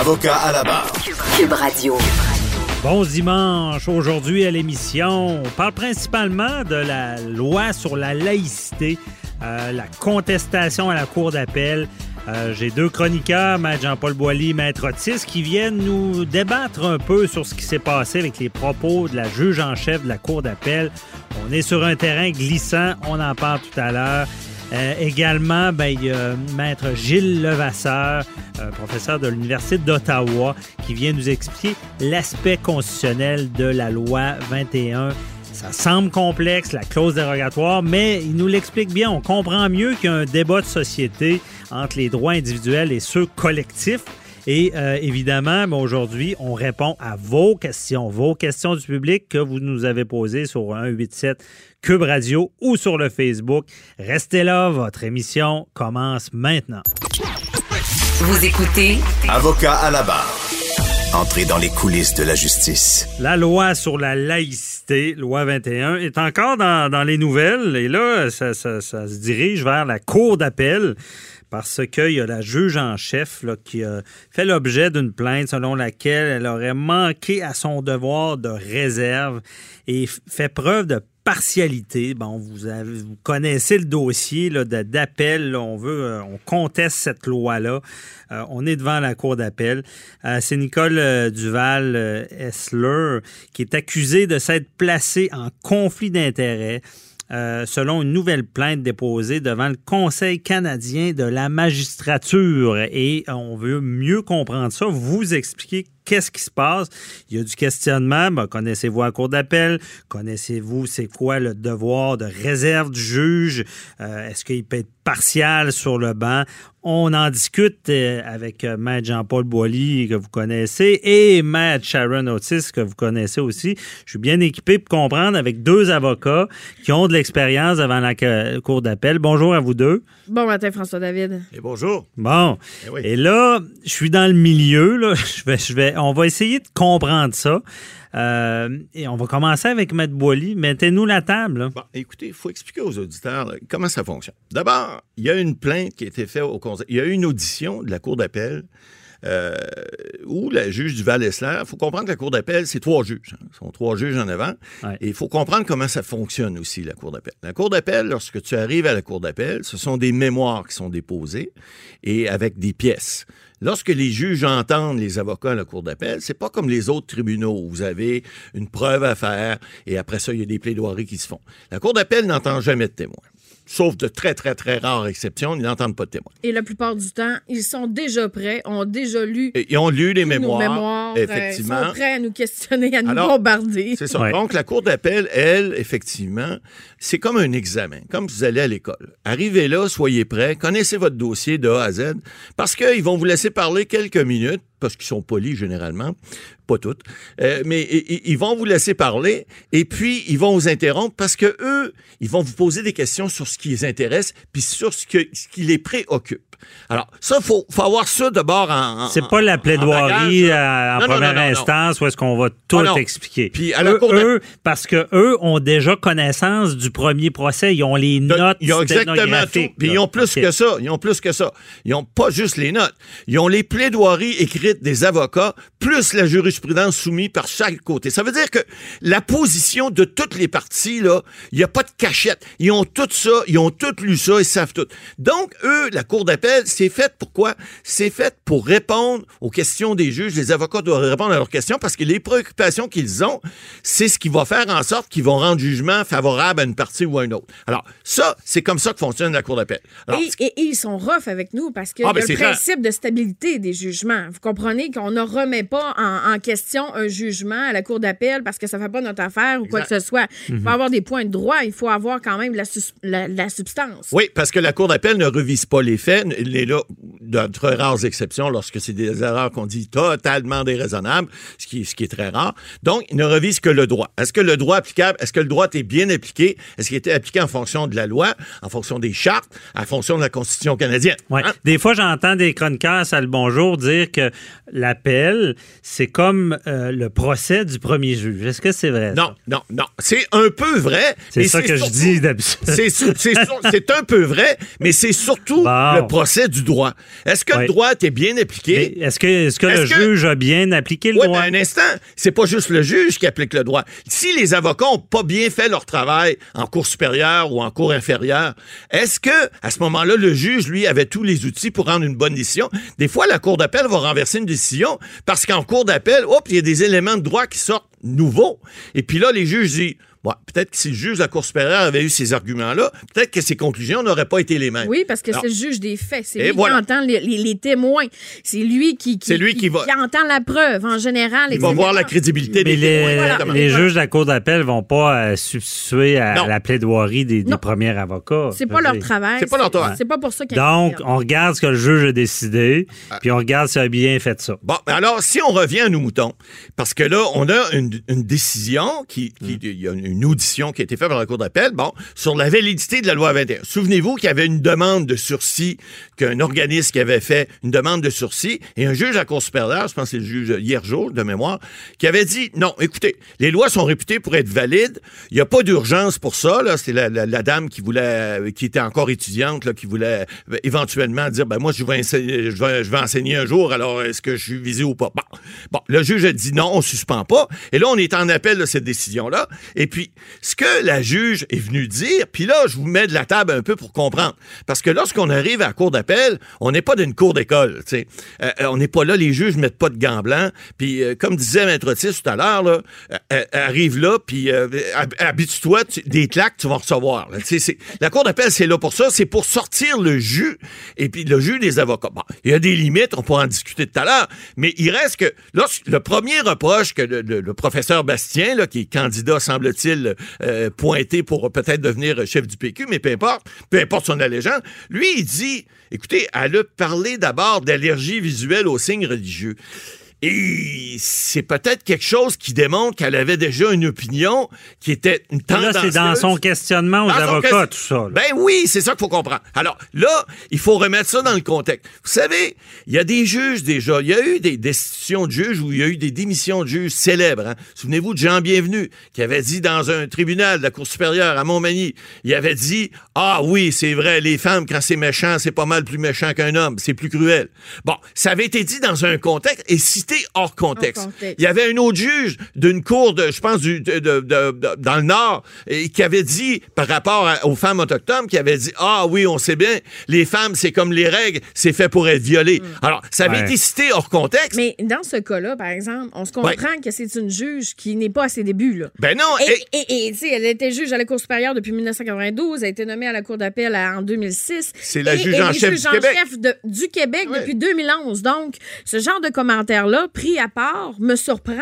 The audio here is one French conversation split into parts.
Avocat à la barre. Cube Radio. Bon dimanche. Aujourd'hui à l'émission, on parle principalement de la loi sur la laïcité, euh, la contestation à la Cour d'appel. Euh, J'ai deux chroniqueurs, Maître Jean-Paul Boilly, Maître Otis, qui viennent nous débattre un peu sur ce qui s'est passé avec les propos de la juge en chef de la Cour d'appel. On est sur un terrain glissant, on en parle tout à l'heure. Euh, également, ben, il y a Maître Gilles Levasseur, euh, professeur de l'Université d'Ottawa, qui vient nous expliquer l'aspect constitutionnel de la loi 21. Ça semble complexe, la clause dérogatoire, mais il nous l'explique bien. On comprend mieux qu'il y a un débat de société entre les droits individuels et ceux collectifs. Et euh, évidemment, ben, aujourd'hui, on répond à vos questions, vos questions du public que vous nous avez posées sur 187 Cube Radio ou sur le Facebook. Restez là, votre émission commence maintenant. Vous écoutez Avocat à la barre. Entrez dans les coulisses de la justice. La loi sur la laïcité, loi 21, est encore dans, dans les nouvelles et là, ça, ça- ça se dirige vers la cour d'appel parce qu'il y a la juge en chef là, qui a fait l'objet d'une plainte selon laquelle elle aurait manqué à son devoir de réserve et fait preuve de partialité. Bon, vous, connaissez le dossier d'appel. On veut, euh, on conteste cette loi-là. Euh, on est devant la cour d'appel. Euh, C'est Nicole Duval Essler qui est accusée de s'être placée en conflit d'intérêts. selon une nouvelle plainte déposée devant le Conseil canadien de la magistrature. Et on veut mieux comprendre ça, vous expliquer qu'est-ce qui se passe? Il y a du questionnement. Ben, connaissez-vous la cour d'appel? Connaissez-vous c'est quoi le devoir de réserve du juge? Euh, Est-ce qu'il peut être partial sur le banc? On en discute euh, avec euh, Maître Jean-Paul Boilly, que vous connaissez, et Maître Sharon Otis, que vous connaissez aussi. Je suis bien équipé pour comprendre avec deux avocats qui ont de l'expérience devant la cour d'appel. Bonjour à vous deux. Bon matin, François-David. Et bonjour. Bon. Eh oui. Et là, je suis dans le milieu. Là. Je vais, je vais, on va essayer de comprendre ça. Euh, et on va commencer avec Maître Boilly. Mettez-nous la table. écoutez, il faut expliquer aux auditeurs comment ça fonctionne. D'abord, il y a une plainte qui a été faite au conseil. Il y a eu une audition de la Cour d'appel euh, où la juge du Val-Essler, il faut comprendre que la Cour d'appel, c'est trois juges. hein. Ce sont trois juges en avant. Ouais. Et il faut comprendre comment ça fonctionne aussi, la Cour d'appel. La Cour d'appel, lorsque tu arrives à la Cour d'appel, ce sont des mémoires qui sont déposées et avec des pièces. Lorsque les juges entendent les avocats à la Cour d'appel, c'est pas comme les autres tribunaux où vous avez une preuve à faire et après ça, il y a des plaidoiries qui se font. La Cour d'appel n'entend jamais de témoins. Sauf de très, très, très rares exceptions, ils n'entendent pas de témoins. Et la plupart du temps, ils sont déjà prêts, ont déjà lu Et ils ont lu les mémoires, nos mémoires, euh, effectivement. sont prêts à nous questionner, à nous Alors, bombarder. C'est ça. Ouais. Donc, la Cour d'appel, elle, effectivement, c'est comme un examen, comme vous allez à l'école. Arrivez là, soyez prêts, connaissez votre dossier de A à Z, parce qu'ils vont vous laisser parler quelques minutes, parce qu'ils sont polis généralement, pas toutes, euh, mais ils vont vous laisser parler, et puis ils vont vous interrompre parce que eux, ils vont vous poser des questions sur ce qui les intéresse, puis sur ce, ce qui les préoccupe. Alors, ça, il faut, faut avoir ça d'abord en... en- C'est pas la plaidoirie euh, en Non, première non, non, non. instance où est-ce qu'on va tout Ah, expliquer. Puis à la eux, Cour eux, parce que eux ont déjà connaissance du premier procès. Ils ont les De- notes Ils ont exactement tout. Puis là. ils ont plus que ça. Ils ont plus que ça. Ils ont pas juste les notes. Ils ont les plaidoiries écrites des avocats, plus la jurisprudence soumise par chaque côté. Ça veut dire que la position de toutes les parties, là, il n'y a pas de cachette. Ils ont tout ça, ils ont tout lu ça, ils savent tout. Donc, eux, la Cour d'appel, c'est fait? C'est fait pour répondre aux questions des juges. Les avocats doivent répondre à leurs questions parce que les préoccupations qu'ils ont, c'est ce qui va faire en sorte qu'ils vont rendre jugement favorable à une partie ou à une autre. Alors, ça, c'est comme ça que fonctionne la Cour d'appel. Et, et- et ils sont rough avec nous parce Ah, y a ben, le principe de stabilité des jugements. Vous comprenez qu'on ne remet pas en, en question un jugement à la cour d'appel parce que ça ne fait pas notre affaire ou quoi que ce soit. Il faut avoir des points de droit, il faut avoir quand même la- la substance. Oui, parce que la Cour d'appel ne revise pas les faits, il est là, de très rares exceptions, lorsque c'est des erreurs qu'on dit totalement déraisonnables, ce qui, ce qui est très rare. Donc, il ne revise que le droit. Est-ce que le droit applicable, est-ce que le droit est bien appliqué? Est-ce qu'il était appliqué en fonction de la loi, en fonction des chartes, en fonction de la Constitution canadienne? Ouais. Hein? Des fois, j'entends des chroniqueurs, ça le bonjour, dire que l'appel, c'est comme euh, le procès du premier juge. Est-ce que c'est vrai? ça? Non, non, non. C'est un peu vrai. C'est ça que je dis d'habitude. C'est un peu vrai, mais c'est surtout Bon. le procès du droit. Est-ce que le droit était bien appliqué? Est-ce que, le que- juge a bien appliqué le Oui, droit? mais un instant, c'est pas juste le juge qui applique le droit. Si les avocats ont pas bien fait leur travail en cour supérieure ou en cour inférieure, est-ce que à ce moment-là, le juge, lui, avait tous les outils pour rendre une bonne décision? Des fois, la cour d'appel va renverser une décision parce qu'en cour d'appel, hop, il y a des éléments de droit qui sortent nouveaux. Et puis là, les juges disent, bon, peut-être que si le juge de la cour supérieure avait eu ces arguments-là, peut-être que ses conclusions n'auraient pas été les mêmes. Oui, parce que c'est le juge des faits. C'est lui voilà. qui entend les, les- les témoins. C'est lui qui, qui, C'est lui qui va- entend la preuve en général. Il va voir la crédibilité Mais des témoins. les, exactement. les juges de la Cour d'appel vont pas euh, substituer à Non. la plaidoirie des, des premiers avocats. C'est pas leur travail. C'est pas leur travail. C'est pas pour ça qu'ils Donc, on regarde ce que le juge a décidé, Ah. puis on regarde s'il a bien fait ça. Bon, mais alors, si on revient à nos moutons, parce que là, on a une, une décision, qui, qui- y a une audition qui a été faite par la Cour d'appel, bon, sur la validité de la loi 21. Souvenez-vous qu'il y avait une demande de sursis, qu'un organisme qui avait fait une demande de sursis, et un juge à la Cour supérieure, je pense que c'est le juge hier jour, de mémoire, qui avait dit, non, écoutez, les lois sont réputées pour être valides, il n'y a pas d'urgence pour ça, là, c'est la, dame qui voulait, qui était encore étudiante, qui voulait euh, éventuellement dire, ben moi, je vais, enseigner, je vais, je vais enseigner un jour, alors est-ce que je suis visé ou pas? Bon, bon le juge a dit non, on suspend pas, et là, on est en appel de cette décision-là, et puis, ce que la juge est venue dire, puis là, je vous mets de la table un peu pour comprendre, parce que lorsqu'on arrive à la cour d'appel, on n'est pas d'une cour d'école, tu sais, Euh, euh, on n'est pas là, les juges mettent pas de gants blancs, puis euh, comme disait Maître Otis tout à l'heure, là, arrive là, puis hab- habitue-toi, tu- des claques, tu vas recevoir. la cour d'appel, c'est là pour ça, c'est pour sortir le jus, et puis le jus des avocats. Bon, il y a des limites, on pourra en discuter tout à l'heure, mais il reste que, le premier reproche que le, le- le professeur Bastien, là, qui est candidat, semble-t-il, euh, pointé pour peut-être devenir chef du PQ, mais peu importe, peu importe son allégeance, lui, il dit, écoutez, elle a parlé d'abord d'allergie visuelle aux signes religieux. Et c'est peut-être quelque chose qui démontre qu'elle avait déjà une opinion qui était une Là, tendance. c'est dans son questionnement aux avocats, tout ça. là. Ben oui, c'est ça qu'il faut comprendre. Alors là, il faut remettre ça dans le contexte. Vous savez, il y a des juges déjà. Il y a eu des destitutions de juges où il y a eu des démissions de juges célèbres. hein. Souvenez-vous de Jean Bienvenu, qui avait dit dans un tribunal de la Cour supérieure à Montmagny, il avait dit Ah oui, c'est vrai, les femmes, quand c'est méchant, c'est pas mal plus méchant qu'un homme. C'est plus cruel. Bon, ça avait été dit dans un contexte et cité hors contexte. Hors contexte. Il y avait un autre juge d'une cour de, je pense, du, de, de- de- de- dans le Nord, et qui avait dit, par rapport à- aux femmes autochtones, qui avait dit, ah oui, on sait bien, les femmes, c'est comme les règles, c'est fait pour être violé. Alors, ça avait Ouais. été cité hors contexte. Mais dans ce cas-là, par exemple, on se comprend Ouais. que c'est une juge qui n'est pas à ses débuts. Là. Ben non, Et, et- et- et, tu sais, elle était juge à la Cour supérieure depuis 1992. Elle a été nommée à la Cour d'appel en 2006. C'est la Et juge elle en est chef juge du en Québec. chef de- du Québec Ouais. depuis 2011. Donc, ce genre de pris à part, me surprend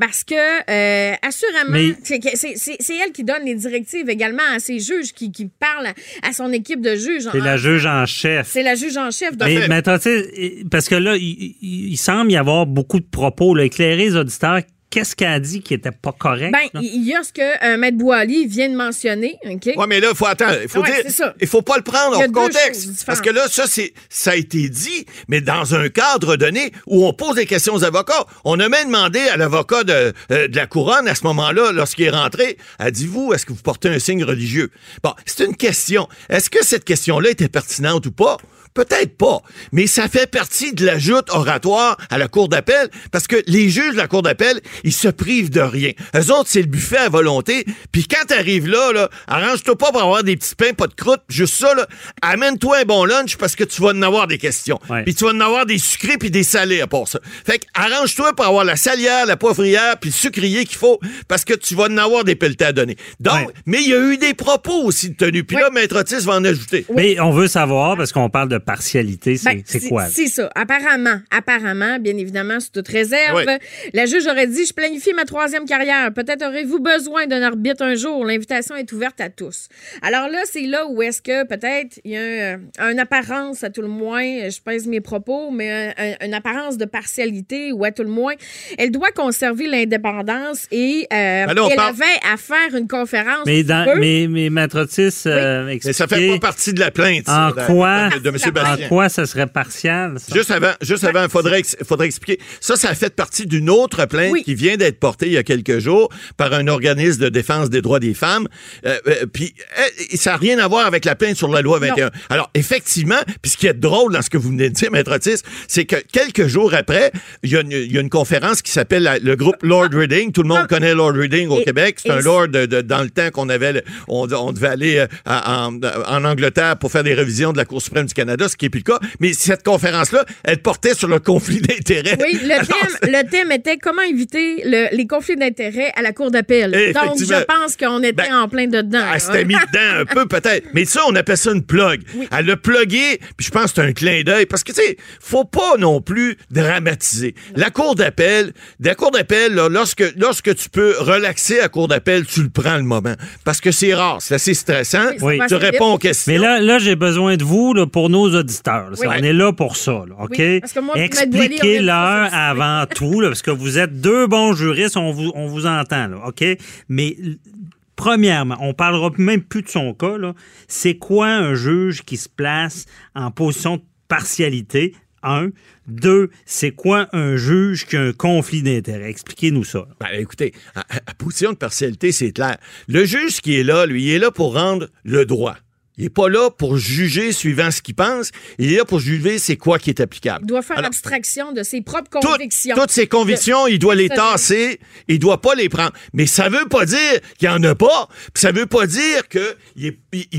parce que, euh, assurément, Mais- c'est elle qui donne les directives également à ses juges, qui, qui parle à, à son équipe de juges. C'est la juge en chef. C'est la juge en chef. Donc, Mais, mais attends, tu sais, parce que là, il, il- il semble y avoir beaucoup de propos. Là, éclairer les auditeurs, qu'est-ce qu'elle a dit qui était pas correct? ben, il y a ce que euh, Maître Boily vient de mentionner. OK? Ouais, mais là, il faut attendre. Il faut Ouais, dire. c'est ça. Il faut pas le prendre hors contexte. Parce que là, ça, c'est, ça a été dit, mais dans un cadre donné où on pose des questions aux avocats. On a même demandé à l'avocat de, euh, de la couronne, à ce moment-là, lorsqu'il est rentré, a dit, vous, est-ce que vous portez un signe religieux? Bon, c'est une question. Est-ce que cette question-là était pertinente ou pas? Peut-être pas, mais ça fait partie de la joute oratoire à la Cour d'appel parce que les juges de la Cour d'appel, ils se privent de rien. Eux autres, c'est le buffet à volonté. Puis quand t'arrives là, là, arrange-toi pas pour avoir des petits pains, pas de croûte, juste ça, là, amène-toi un bon lunch parce que tu vas en avoir des questions. Puis tu vas en avoir des sucrés puis des salés à part ça. Fait que arrange-toi pour avoir la salière, la poivrière puis le sucrier qu'il faut parce que tu vas en avoir des pelletés à donner. Donc, Ouais. mais il y a eu des propos aussi de tenus. Puis là, Maître Otis va en ajouter. Mais on veut savoir, parce qu'on parle de partialité, c'est Ben, quoi? C'est ça. Apparemment, apparemment, bien évidemment, c'est toute réserve. Oui. La juge aurait dit Je planifie ma troisième carrière. Peut-être aurez-vous besoin d'un arbitre un jour. L'invitation est ouverte à tous. Alors là, c'est là où est-ce que peut-être il y a un, une apparence, à tout le moins, je pèse mes propos, mais un- un- une apparence de partialité, ou à tout le moins, elle doit conserver l'indépendance et euh, Alors, on elle parle- avait à faire une conférence. Mais, sous dans, mais, mais Maître Otis, euh, Mais ça fait pas partie de la plainte. ça, en de- quoi, de, de M. En en quoi ça serait partial? ça? Juste avant, juste avant, faudrait, faudrait expliquer. Ça, ça a fait partie d'une autre plainte Oui. qui vient d'être portée il y a quelques jours par un organisme de défense des droits des femmes. Euh, euh, puis euh, ça n'a rien à voir avec la plainte sur la loi 21. Alors effectivement, puis ce qui est drôle dans ce que vous venez de dire, Maître Otis, c'est que quelques jours après, il y, a une- il y a une conférence qui s'appelle le groupe Lord Reading. Tout le monde Ah. connaît Lord Reading au Et- Québec. C'est un lord de- de- dans le temps qu'on avait, le- on, on devait aller euh, à- en, en Angleterre pour faire des révisions de la Cour suprême du Canada, ce qui est plus le cas. Mais cette conférence-là, elle portait sur le conflit d'intérêts. Oui, le Alors, thème, le thème était comment éviter le- les conflits d'intérêts à la Cour d'appel. Donc, je pense qu'on était Ben, en plein dedans. Elle s'était mis dedans un peu, peut-être. Mais ça, on appelle ça une plug. Elle l'a plugué, puis je pense que c'est un clin d'œil. Parce que, tu sais, faut pas non plus dramatiser. La cour d'appel, la cour d'appel, lorsque, lorsque tu peux relaxer à cour d'appel, tu le prends le moment. Parce que c'est rare, c'est assez stressant. Oui, Oui. Tu réponds aux questions. Mais là, là j'ai besoin de vous là, pour nos auditeurs. là. Oui. On est là pour ça, là, OK? Oui, Expliquez-leur avant tout, là, parce que vous êtes deux bons juristes, on vous, on vous entend, là, OK? Mais premièrement, on parlera même plus de son cas. C'est quoi un juge qui se place en position de partialité? Un. Deux, c'est quoi un juge qui a un conflit d'intérêts? Expliquez-nous ça. Ben, écoutez, à position de partialité, c'est clair. Le juge qui est là, lui, il est là pour rendre le droit. Il n'est pas là pour juger suivant ce qu'il pense. Il est là pour juger c'est quoi qui est applicable. Il doit faire Alors, abstraction de ses propres convictions. Toutes ses convictions, il doit les tasser, il doit pas les prendre. Mais ça veut pas dire qu'il y en a pas, puis ça veut pas dire que il,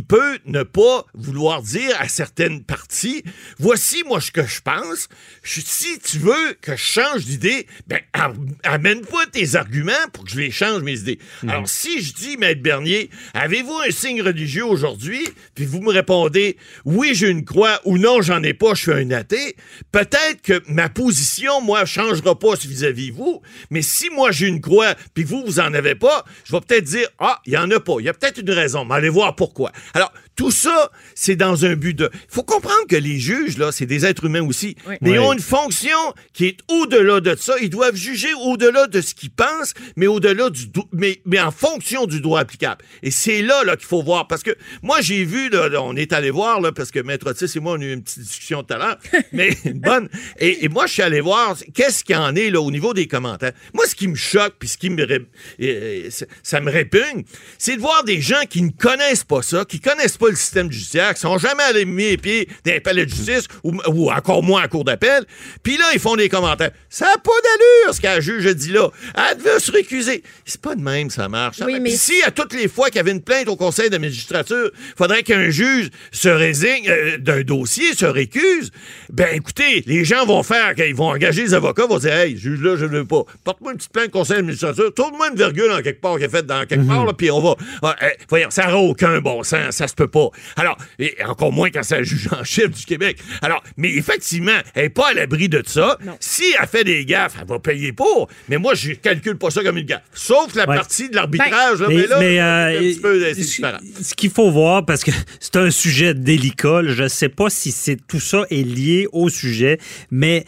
peut ne pas vouloir dire à certaines parties, voici moi ce que je pense. Je- si tu veux que je change d'idée, ben am- amène-moi tes arguments pour que je les change mes idées. Alors si je dis maître Bernier, avez-vous un signe religieux aujourd'hui? Puis vous me répondez oui, j'ai une croix ou non, j'en ai pas, je suis un athée. Peut-être que ma position, moi, changera pas vis-à-vis vous, mais si moi j'ai une croix, puis vous, vous en avez pas, je vais peut-être dire, ah, il y en a pas. Il y a peut-être une raison, mais allez voir pourquoi. Alors, tout ça, c'est dans un but de... Il faut comprendre que les juges, là, c'est des êtres humains aussi, Oui. mais ils ont une fonction qui est au-delà de ça. Ils doivent juger au-delà de ce qu'ils pensent, mais au-delà du... Mais, mais en fonction du droit applicable. Et c'est là, là qu'il faut voir, parce que moi, j'ai vu, là, on est allé voir, là, parce que Maître Otis et moi, on a eu une petite discussion tout à l'heure, mais une bonne. Et, et moi, je suis allé voir qu'est-ce qu'il y en est, là, au niveau des commentaires? Moi, ce qui me choque, puis ce qui me... ré- ça- me répugne, c'est de voir des gens qui ne connaissent pas ça, qui connaissent pas le système judiciaire, qui sont jamais allés mis les pieds dans les palais de justice, ou, ou encore moins en cour d'appel, puis là, ils font des commentaires. Ça n'a pas d'allure, ce qu'un juge a dit là. Elle devait se récuser. C'est pas de même, ça marche. Oui, mais- Puis si à toutes les fois qu'il y avait une plainte au conseil de magistrature, faudrait qu'un juge se résigne euh, d'un dossier, se récuse, ben écoutez, les gens vont faire, qu'ils vont engager les avocats, vont dire, hey, juge là, je ne veux pas. Porte-moi une petite plainte conseil de magistrature, tourne-moi une virgule en quelque part qui est faite dans quelque part, là, puis on va. Ah, eh, voyons, ça n'a aucun bon sens, ça se peut pas. Alors, et encore moins quand c'est un juge en chef du Québec. Alors, mais effectivement, elle n'est pas à l'abri de ça. Si elle fait des gaffes, elle va payer pour. Mais moi, je calcule pas ça comme une gaffe. Sauf la Ouais. partie de l'arbitrage, là, Mais, là, mais, c'est euh, un petit peu ce qu'il faut voir, parce que c'est un sujet délicat, je ne sais pas si c'est tout ça est lié au sujet, mais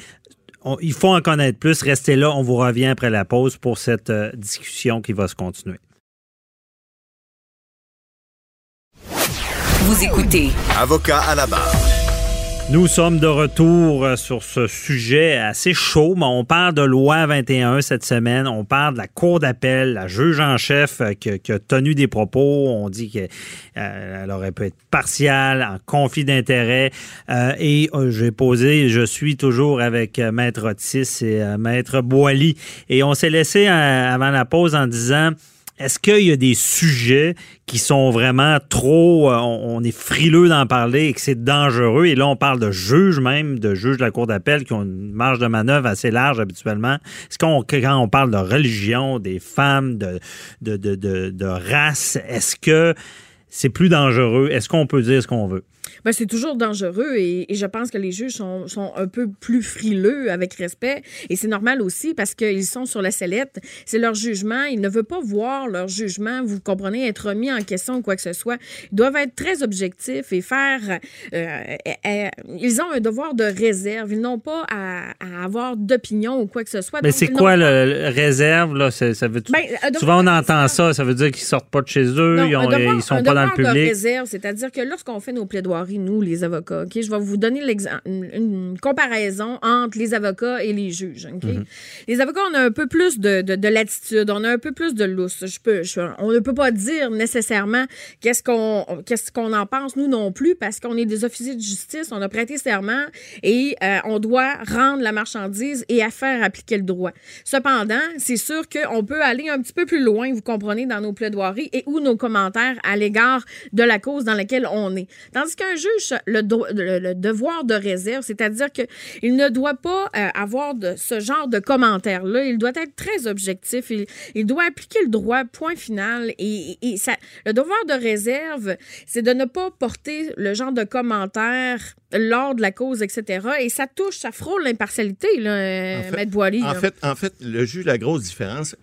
on- il faut en connaître plus. Restez là, on vous revient après la pause pour cette euh, discussion qui va se continuer. Vous écoutez Avocat à la barre. Nous sommes de retour euh, sur ce sujet assez chaud, mais on parle de loi 21 cette semaine. On parle de la cour d'appel, la juge en chef euh, qui, a- tenu des propos. On dit qu'elle aurait pu être partiale, en conflit d'intérêts. Euh, et euh, j'ai posé, je suis toujours avec euh, Maître Otis et euh, Maître Boily. Et on s'est laissé euh, avant la pause en disant... Est-ce qu'il y a des sujets qui sont vraiment trop, euh, on, est frileux d'en parler et que c'est dangereux? Et là, on parle de juges même, de juges de la Cour d'appel qui ont une marge de manœuvre assez large habituellement. Est-ce qu'on, quand on parle de religion, des femmes, de, de, de, de race, est-ce que c'est plus dangereux? Est-ce qu'on peut dire ce qu'on veut? Ben, c'est toujours dangereux et, et je pense que les juges sont, sont un peu plus frileux avec respect. Et c'est normal aussi parce qu'ils sont sur la sellette. C'est leur jugement. Ils ne veulent pas voir leur jugement, vous comprenez, être remis en question ou quoi que ce soit. Ils doivent être très objectifs et faire. euh, euh, euh, ils ont un devoir de réserve. Ils n'ont pas à, à avoir d'opinion ou quoi que ce soit. Mais c'est quoi le réserve, là? Ça veut Ben, devoir Souvent, on de entend ça. Ça veut dire qu'ils sortent pas de chez eux, Non, ils, ont- devoir- ils sont pas dans le devoir de public. réserve, c'est-à-dire que lorsqu'on fait nos plaidoiries, nous, les avocats, OK, je vais vous donner une, une comparaison entre les avocats et les juges. Mhm. Les avocats, on a un peu plus de, de, de latitude, on a un peu plus de lousse. Je peux, je- on ne peut pas dire nécessairement qu'est-ce qu'on qu'est-ce qu'on en pense, nous non plus, parce qu'on est des officiers de justice, on a prêté serment et euh, on doit rendre la marchandise et à faire appliquer le droit. Cependant, c'est sûr qu'on peut aller un petit peu plus loin, vous comprenez, dans nos plaidoiries et ou nos commentaires à l'égard de la cause dans laquelle on est. Tandis qu'un juge, le, devoir de réserve, c'est-à-dire qu'il ne doit pas euh, avoir ce genre de commentaires-là. Il doit être très objectif. Il, doit appliquer le droit, point final. Le devoir de réserve, c'est de ne pas porter le genre de commentaires lors de la cause, etc. Et ça touche, ça frôle l'impartialité, là, euh, En fait- Maître Boily. En là. fait, en fait, le juge, la grosse différence,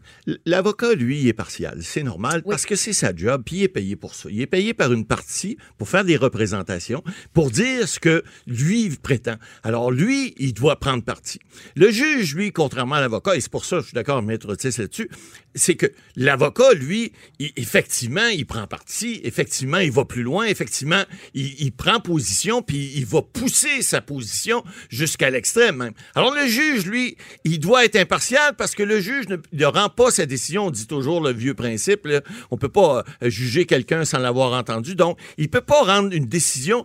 l'avocat, lui, il est partial. C'est normal Oui. parce que c'est sa job, puis il est payé pour ça. Il est payé par une partie pour faire des représentations, pour dire ce que lui il prétend. Alors, lui, il doit prendre parti. Le juge, lui, contrairement à l'avocat, et c'est pour ça que je suis d'accord avec Maître Otis là-dessus, c'est que l'avocat, lui, effectivement, il prend parti, effectivement, il va plus loin, effectivement, il, prend position, puis il va pousser sa position jusqu'à l'extrême même. Alors le juge, lui, il doit être impartial parce que le juge ne, ne rend pas sa décision. On dit toujours le vieux principe, là, on peut pas euh, juger quelqu'un sans l'avoir entendu. Donc, il peut pas rendre une décision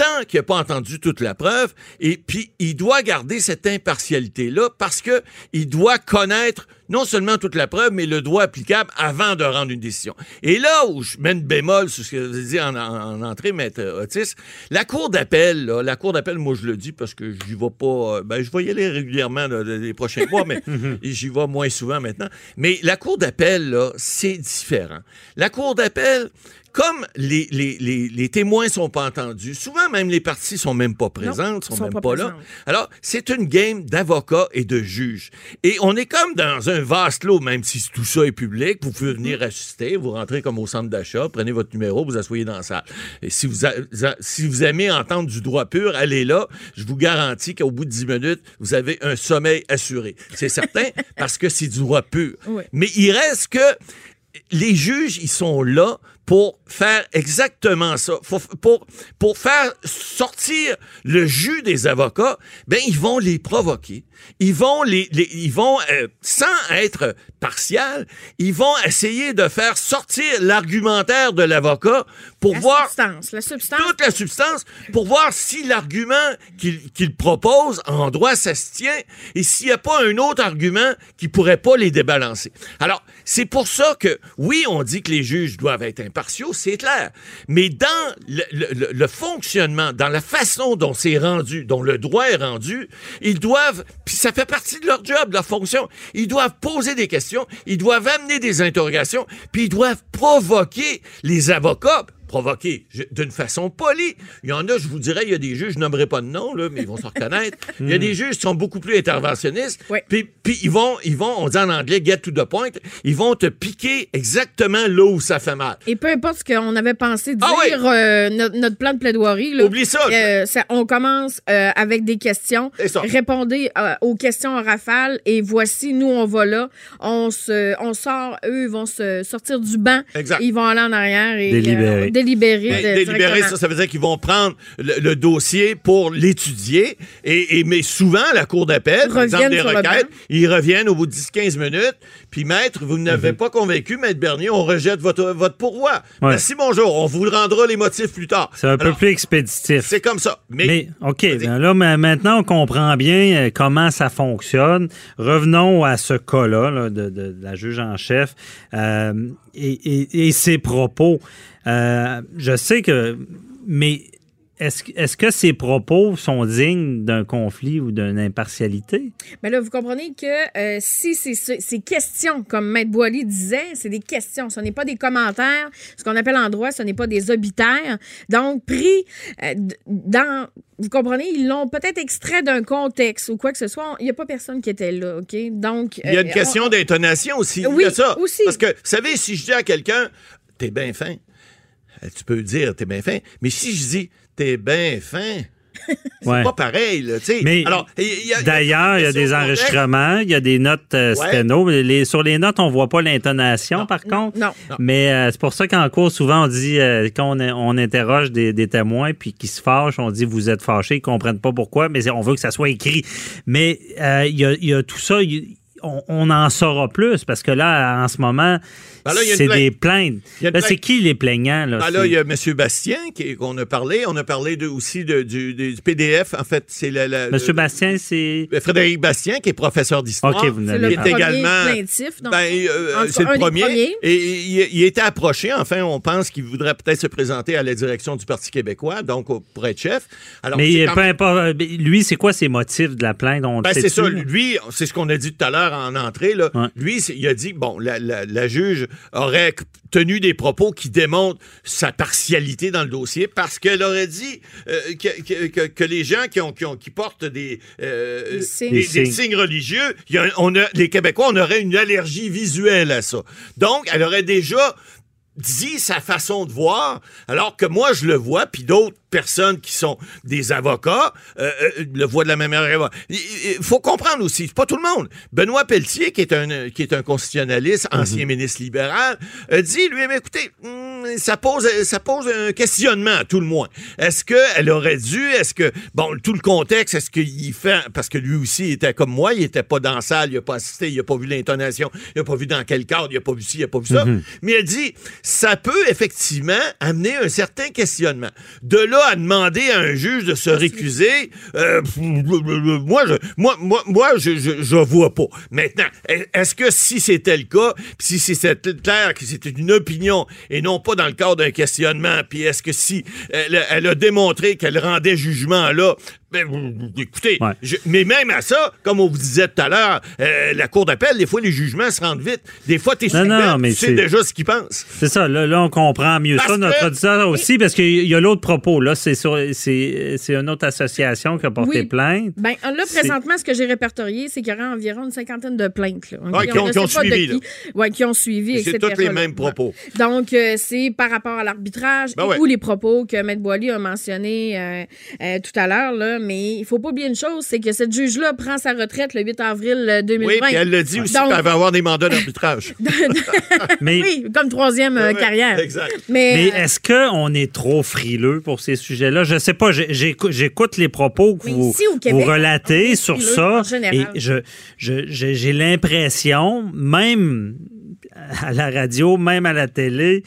tant qu'il n'a pas entendu toute la preuve, et puis il doit garder cette impartialité-là parce que il doit connaître non seulement toute la preuve, mais le droit applicable avant de rendre une décision. Et là où je mets une bémol sur ce que vous avez dit en, en- en entrée, Maître Otis, la Cour d'appel, la Cour d'appel, moi je le dis parce que j'y vais pas, euh, ben je vais y aller régulièrement là, les prochains mois, mais j'y vais moins souvent maintenant. Mais la Cour d'appel, c'est différent. La Cour d'appel, comme les, les, les, les témoins sont pas entendus, souvent même les parties sont même pas présentes, sont, sont même pas pas, là. Alors, c'est une game d'avocats et de juges. Et on est comme dans un vaste lot, même si tout ça est public. Vous pouvez venir assister, vous rentrez comme au centre d'achat, prenez votre numéro, vous asseyez dans la salle. Et si vous, a- a- si vous aimez entendre du droit pur, allez là. Je vous garantis qu'au bout de 10 minutes, vous avez un sommeil assuré. C'est certain, parce que c'est du droit pur. Oui. Mais il reste que les juges, ils sont là pour faire exactement ça. Pour, pour faire sortir le jus des avocats, ben, ils vont les provoquer. Ils vont les, les- ils vont, euh, sans être partial, ils vont essayer de faire sortir l'argumentaire de l'avocat pour La voir substance, la substance. toute la substance pour voir si l'argument qu'il qu'il propose en droit, ça se tient et s'il n'y a pas un autre argument qui pourrait pas les débalancer. Alors, c'est pour ça que, oui, on dit que les juges doivent être impartiaux, c'est clair, mais dans le, fonctionnement, dans la façon dont c'est rendu, dont le droit est rendu, ils doivent, puis ça fait partie de leur job, de leur fonction, ils doivent poser des questions, ils doivent amener des interrogations, puis ils doivent provoquer les avocats provoquer d'une façon polie. Il y en a, je vous dirais, il y a des juges, je nommerai pas de nom, là, mais ils vont se reconnaître. Il y a des juges qui sont beaucoup plus interventionnistes. Oui. Puis, puis ils vont, ils vont, on dit en anglais, get to the point, ils vont te piquer exactement là où ça fait mal. Et peu importe ce qu'on avait pensé dire, Ah oui. euh, notre, notre plan de plaidoirie, là, Oublie ça. euh, ça- on commence euh, avec des questions. Répondez euh, aux questions en rafale et voici, nous, on va là. On, se, on sort, eux, ils vont se sortir du banc. Exact. Ils vont aller en arrière et Délibérer. Délibérer. Ben, de- délibérer, directement. ça, ça veut dire qu'ils vont prendre le, le dossier pour l'étudier. Et, et- mais souvent, la Cour d'appel, par exemple, Reviennent des requêtes, ils reviennent au bout de 10-15 minutes. Puis, maître, vous n'avez pas convaincu, maître Bernier, on rejette votre, votre pourvoi. Ouais. Merci, bonjour. On vous rendra les motifs plus tard. C'est un peu plus expéditif. C'est comme ça. Mais, Mais, OK, ben là, ma- maintenant, on comprend bien euh, comment ça fonctionne. Revenons à ce cas-là là, de, de- de la juge en chef euh, et, et- et ses propos. Euh, je sais que... Mais est-ce, que ces propos sont dignes d'un conflit ou d'une impartialité? Mais là, vous comprenez que euh, si ces questions, comme Maître Boily disait, c'est des questions, ce n'est pas des commentaires. Ce qu'on appelle en droit, ce n'est pas des obitaires. Donc, pris euh, dans. Vous comprenez, ils l'ont peut-être extrait d'un contexte ou quoi que ce soit. Il n'y a pas personne qui était là, OK? Donc. Il y a euh, une question on- d'intonation aussi. Oui, a ça. aussi. Parce que, vous savez, si je dis à quelqu'un, t'es bien fin, euh, tu peux dire, t'es bien fin. Mais si je dis, t'es bien fin, c'est Ouais. pas pareil, là. Mais Alors, D'ailleurs, il y a des enregistrements, il y a des notes euh, Ouais. sténo. Les- sur les notes, on voit pas l'intonation, par contre. non. Mais euh, c'est pour ça qu'en cours, souvent, on dit, euh, quand on, on interroge des, des témoins puis qui se fâchent, on dit, vous êtes fâchés, ils comprennent pas pourquoi, mais on veut que ça soit écrit. Mais euh, il y, a, il y a tout ça. On, on en saura plus parce que là, en ce moment, Ben c'est plainte. des plaintes. Là, c'est qui les plaignants? Là, Ben là, il y a M. Bastien qui- qu'on a parlé. On a parlé de- aussi de- du, du PDF. En fait, c'est la, la- Monsieur Bastien, c'est. le- Frédéric Bastien, qui est professeur d'histoire. OK, vous n'avez également. plaintif. donc. Ben, euh, c'est le premier. premiers. Et il, il était approché. Enfin, on pense qu'il voudrait peut-être se présenter à la direction du Parti québécois, donc au- pour être chef. Alors, Mais peu importe. Lui, c'est quoi ses motifs de la plainte? On Ben, c'est ça. Lui, c'est ce qu'on a dit tout à l'heure en entrée. Là. Ouais. Lui, il a dit, bon, la, la- la juge aurait tenu des propos qui démontrent sa partialité dans le dossier parce qu'elle aurait dit euh, que, que- que- que les gens qui, ont, qui, ont- qui portent des, euh, Des signes. des- Des des signes. signes religieux, il y a- on a, les Québécois, on aurait une allergie visuelle à ça. Donc, elle aurait déjà dit sa façon de voir, alors que moi, je le vois, puis d'autres personnes qui sont des avocats euh, euh, le voient de la même manière. Il il faut comprendre aussi, c'est pas tout le monde. Benoît Pelletier, qui est un, qui est un constitutionnaliste, ancien ministre libéral, dit, lui, mais écoutez, hum, ça pose, ça pose un questionnement, à tout le moins. Est-ce qu'elle aurait dû, est-ce que, bon, tout le contexte, est-ce qu'il fait, parce que lui aussi il était comme moi, il était pas dans la salle, il a pas assisté, il a pas vu l'intonation, il a pas vu dans quel cadre, il a pas vu ci, il a pas vu ça. Mais elle dit, ça peut effectivement amener un certain questionnement. De là à demander à un juge de se récuser, euh, moi, je, moi, moi, moi, je, je, je vois pas. Maintenant, est-ce que si c'était le cas, si c'était clair que c'était une opinion et non pas dans le cadre d'un questionnement, puis est-ce que si elle, a- elle a démontré qu'elle rendait jugement là, ben, écoutez, Ouais. je- mais même à ça, comme on vous disait tout à l'heure, euh, la cour d'appel, des fois, les jugements se rendent vite. Des fois, t'es Non, suspect, non, mais tu sais c'est- déjà ce qu'ils pensent. C'est ça, là, là, on comprend mieux Parce ça, notre que- auditeur aussi, parce qu'il y a l'autre propos. Là, c'est sur- c'est c'est une autre association qui a porté Oui. plainte. Ben, là, C'est- présentement, ce que j'ai répertorié, c'est qu'il y aurait environ une cinquantaine de plaintes. Là, qui On ont- qui suivi, qui. Ouais, qui ont suivi, C'est etc. tous les là. mêmes propos. Donc, euh, c'est par rapport à l'arbitrage Ben et ou les propos que Maître Boily a mentionnés euh, euh, tout à l'heure. là. Mais il faut pas oublier une chose, c'est que cette juge-là prend sa retraite le 8 avril euh, 2020. Oui, puis elle le dit aussi Donc- qu'elle va avoir des mandats d'arbitrage. Mais, Oui, comme troisième euh, carrière. exact. Mais, mais euh, est-ce qu'on est trop frileux pour ces sujets-là? Je sais pas, j'ai- j'écoute les propos que Mais vous, ici, au Québec, vous on relatez sur ça. en général. Et je, je- je- j'ai l'impression, même à la radio, même à la télé,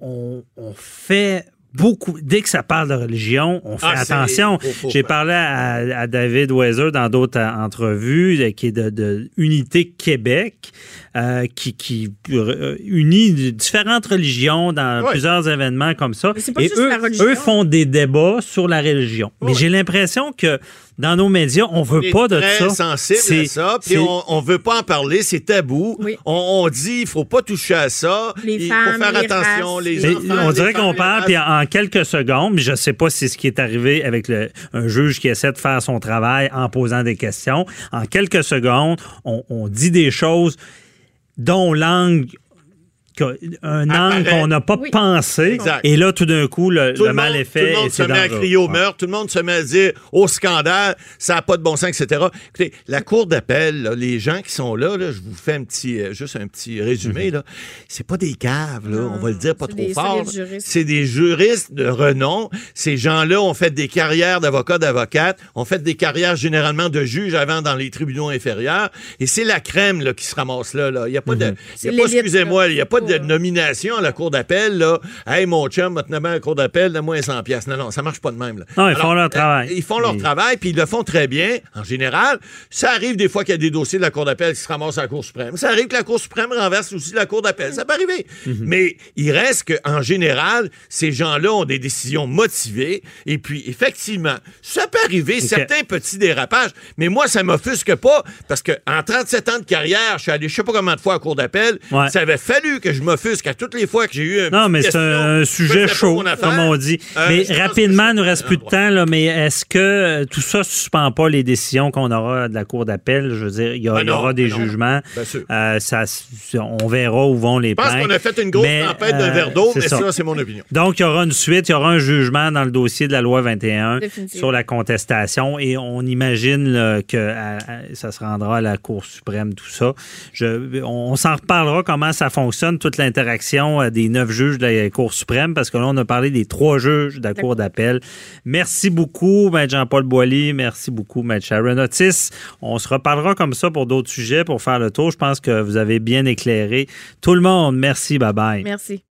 on, on fait beaucoup. Dès que ça parle de religion, on fait Ah, attention. J'ai parlé à, à David Weiser dans d'autres euh, entrevues, euh, qui est de, de Unité Québec, euh, qui, qui euh, unit différentes religions dans plusieurs événements comme ça. Mais c'est pas Et juste eux, la religion. eux font des débats sur la religion. Mais j'ai l'impression que dans nos médias, on veut On pas de très ça. sensible C'est- à ça, puis on, on veut pas en parler, c'est tabou. Oui. On, on dit il faut pas toucher à ça, Les il faut faire les attention, races, les Mais enfants, on les dirait qu'on parle, puis en, en quelques secondes, je sais pas si c'est ce qui est arrivé avec le, un juge qui essaie de faire son travail en posant des questions. En quelques secondes, on, on dit des choses dont l'angle que- un angle qu'on n'a pas Oui. pensé. Exact. Et là, tout d'un coup, le, Tout mal monde, est tout fait. le monde et se met à crier au meurtre, tout le monde se met à dire au scandale, ça n'a pas de bon sens, etc. Écoutez, la cour d'appel, les gens qui sont là, là, je vous fais un petit, euh, juste un petit résumé, là, c'est pas des caves, là, Non, on va le dire pas trop des fort. C'est des juristes de renom. Ces gens-là ont fait des carrières d'avocats, d'avocates, ont fait des carrières généralement de juges avant dans les tribunaux inférieurs. Et c'est la crème là, qui se ramasse là. là. Il n'y a pas de. C'est il y a pas, l'élite, excusez-moi, il n'y a pas de de nomination à la cour d'appel, là, hey, mon chum, maintenant, à la cour d'appel, donne-moi 100 pièces. Non, non, ça marche pas de même. Là. Non, ils font leur travail. euh, ils font leur travail, puis ils le font très bien, en général. Ça arrive des fois qu'il y a des dossiers de la cour d'appel qui se ramassent à la cour suprême. Ça arrive que la cour suprême renverse aussi la cour d'appel. Ça peut arriver. Mhm. Mais il reste qu'en général, ces gens-là ont des décisions motivées. Et puis, effectivement, ça peut arriver, certains petits dérapages. Mais moi, ça m'offusque pas, parce que en 37 ans de carrière, je suis allé je sais pas combien de fois à cour d'appel. Ouais. Ça avait fallu que je m'offusque à toutes les fois que j'ai eu un Non, mais c'est un je sujet chaud, comme on dit. Euh, mais je rapidement, il nous reste plus de temps, là, mais est-ce que euh, tout ça ne suspend pas les décisions qu'on aura de la Cour d'appel? Je veux dire, il y, a- Ben il y aura non, des ben jugements. Bien sûr. Euh, ça, on verra où vont les Je pense plaintes. qu'on a fait une grosse Mais, tempête d'un verre d'eau, c'est mais ça. ça, c'est mon opinion. Donc, il y aura une suite, il y aura un jugement dans le dossier de la loi 21 Définitivement. sur la contestation et on imagine là, que à- à- ça se rendra à la Cour suprême, tout ça. Je, on s'en reparlera comment ça fonctionne, toute l'interaction euh, des neuf juges de la Cour suprême, parce que là, on a parlé des trois juges de la Cour d'appel. Merci beaucoup, Maître Jean-Paul Boilly. Merci beaucoup, Maître Sharon Otis. On se reparlera comme ça pour d'autres sujets, pour faire le tour. Je pense que vous avez bien éclairé tout le monde. Merci, bye-bye. Merci.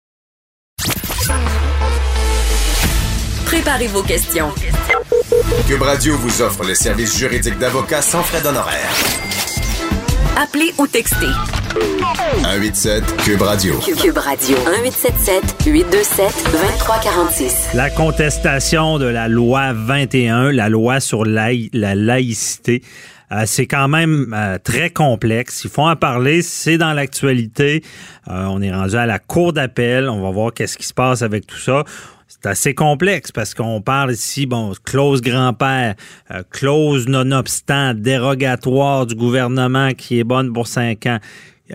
Préparez vos questions. Cube Radio vous offre les services juridiques d'avocats sans frais d'honoraires. Appelez ou textez. 187 Cube Radio. Cube Radio 1877 827 2346. La contestation de la loi 21, la loi sur laï- la laïcité, euh, c'est quand même euh, très complexe. Il faut en parler, c'est dans l'actualité. Euh, on est rendu à la cour d'appel, on va voir qu'est-ce qui se passe avec tout ça. C'est assez complexe parce qu'on parle ici, bon, clause grand-père, euh, clause nonobstant, dérogatoire du gouvernement qui est bonne pour cinq ans.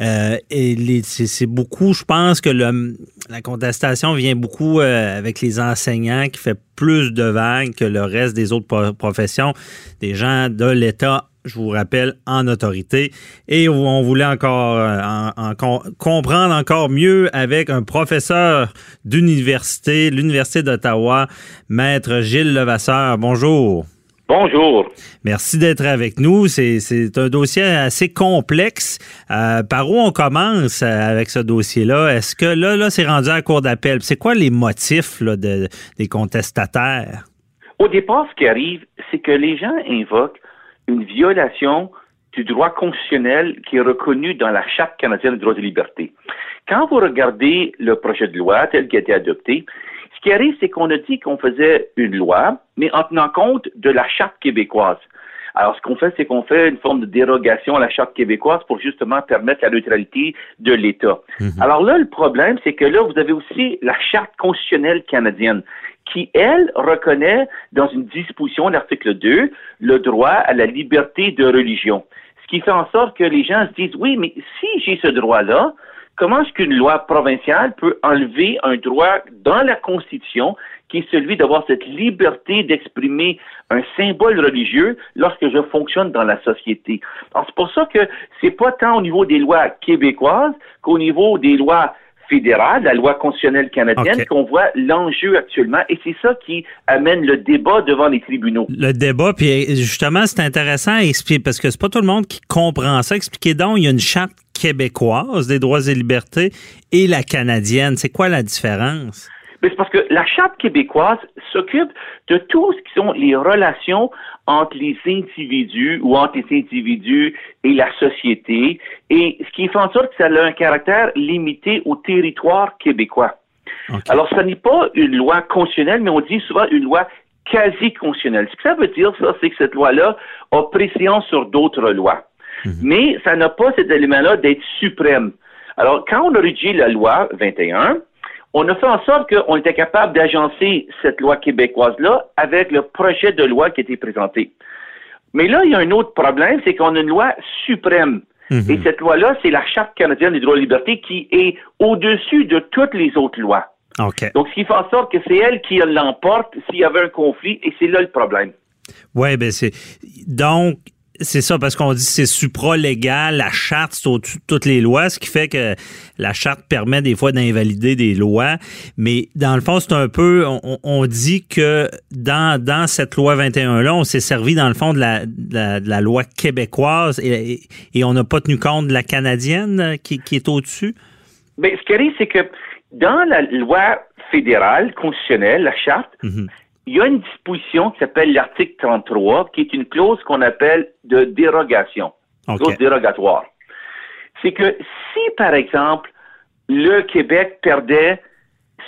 Euh, et c'est beaucoup, je pense que la contestation vient beaucoup euh, avec les enseignants qui fait plus de vagues que le reste des autres pro- professions, des gens de l'État, je vous rappelle, en autorité. Et on voulait encore euh, en- en com- comprendre encore mieux avec un professeur d'université, l'Université d'Ottawa, Maître Gilles Levasseur. Bonjour. Bonjour. Merci d'être avec nous. C'est un dossier assez complexe. Euh, par où on commence avec ce dossier-là? Est-ce que là, là, c'est rendu à la cour d'appel? C'est quoi les motifs là, de- des contestataires? Au départ, ce qui arrive, c'est que les gens invoquent une violation du droit constitutionnel qui est reconnu dans la Charte canadienne des droits et libertés. Quand vous regardez le projet de loi tel qu'il a été adopté, ce qui arrive, c'est qu'on a dit qu'on faisait une loi, mais en tenant compte de la Charte québécoise. Alors, ce qu'on fait, c'est qu'on fait une forme de dérogation à la Charte québécoise pour justement permettre la neutralité de l'État. Alors là, le problème, c'est que là, vous avez aussi la Charte constitutionnelle canadienne qui, elle, reconnaît dans une disposition, l'article 2, le droit à la liberté de religion. Ce qui fait en sorte que les gens se disent, oui, mais si j'ai ce droit-là, comment est-ce qu'une loi provinciale peut enlever un droit dans la Constitution qui est celui d'avoir cette liberté d'exprimer un symbole religieux lorsque je fonctionne dans la société? C'est pour ça que c'est pas tant au niveau des lois québécoises qu'au niveau des lois fédérales, la loi constitutionnelle canadienne, qu'on voit l'enjeu actuellement, et c'est ça qui amène le débat devant les tribunaux. Le débat, puis justement, c'est intéressant à expliquer parce que c'est pas tout le monde qui comprend ça. Expliquez donc, il y a une charte québécoise des droits et libertés et la canadienne. C'est quoi la différence? Mais c'est parce que la Charte québécoise s'occupe de tout ce qui sont les relations entre les individus ou entre les individus et la société, et ce qui fait en sorte que ça a un caractère limité au territoire québécois. Alors, ce n'est pas une loi constitutionnelle, mais on dit souvent une loi quasi-constitutionnelle. Ce que ça veut dire, ça, c'est que cette loi-là a préséance sur d'autres lois. Mais ça n'a pas cet élément-là d'être suprême. Alors, quand on a rédigé la loi 21, on a fait en sorte qu'on était capable d'agencer cette loi québécoise-là avec le projet de loi qui a été présenté. Mais là, il y a un autre problème, c'est qu'on a une loi suprême. Et cette loi-là, c'est la Charte canadienne des droits et libertés qui est au-dessus de toutes les autres lois. OK. Donc, ce qui fait en sorte que c'est elle qui l'emporte s'il y avait un conflit, et c'est là le problème. Oui, ben c'est. Donc, c'est ça, parce qu'on dit que c'est supra-légal, la charte, c'est au-dessus de toutes les lois, ce qui fait que la charte permet des fois d'invalider des lois. Mais dans le fond, c'est un peu. On, on dit que dans, dans cette loi 21-là, on s'est servi, dans le fond, de la, de la, de la loi québécoise et, et, et on n'a pas tenu compte de la canadienne euh, qui, qui est au-dessus? Ben, ce qui arrive, c'est que dans la loi fédérale constitutionnelle, la charte, Mhm. Il y a une disposition qui s'appelle l'article 33, qui est une clause qu'on appelle de dérogation, clause dérogatoire. C'est que si, par exemple, le Québec perdait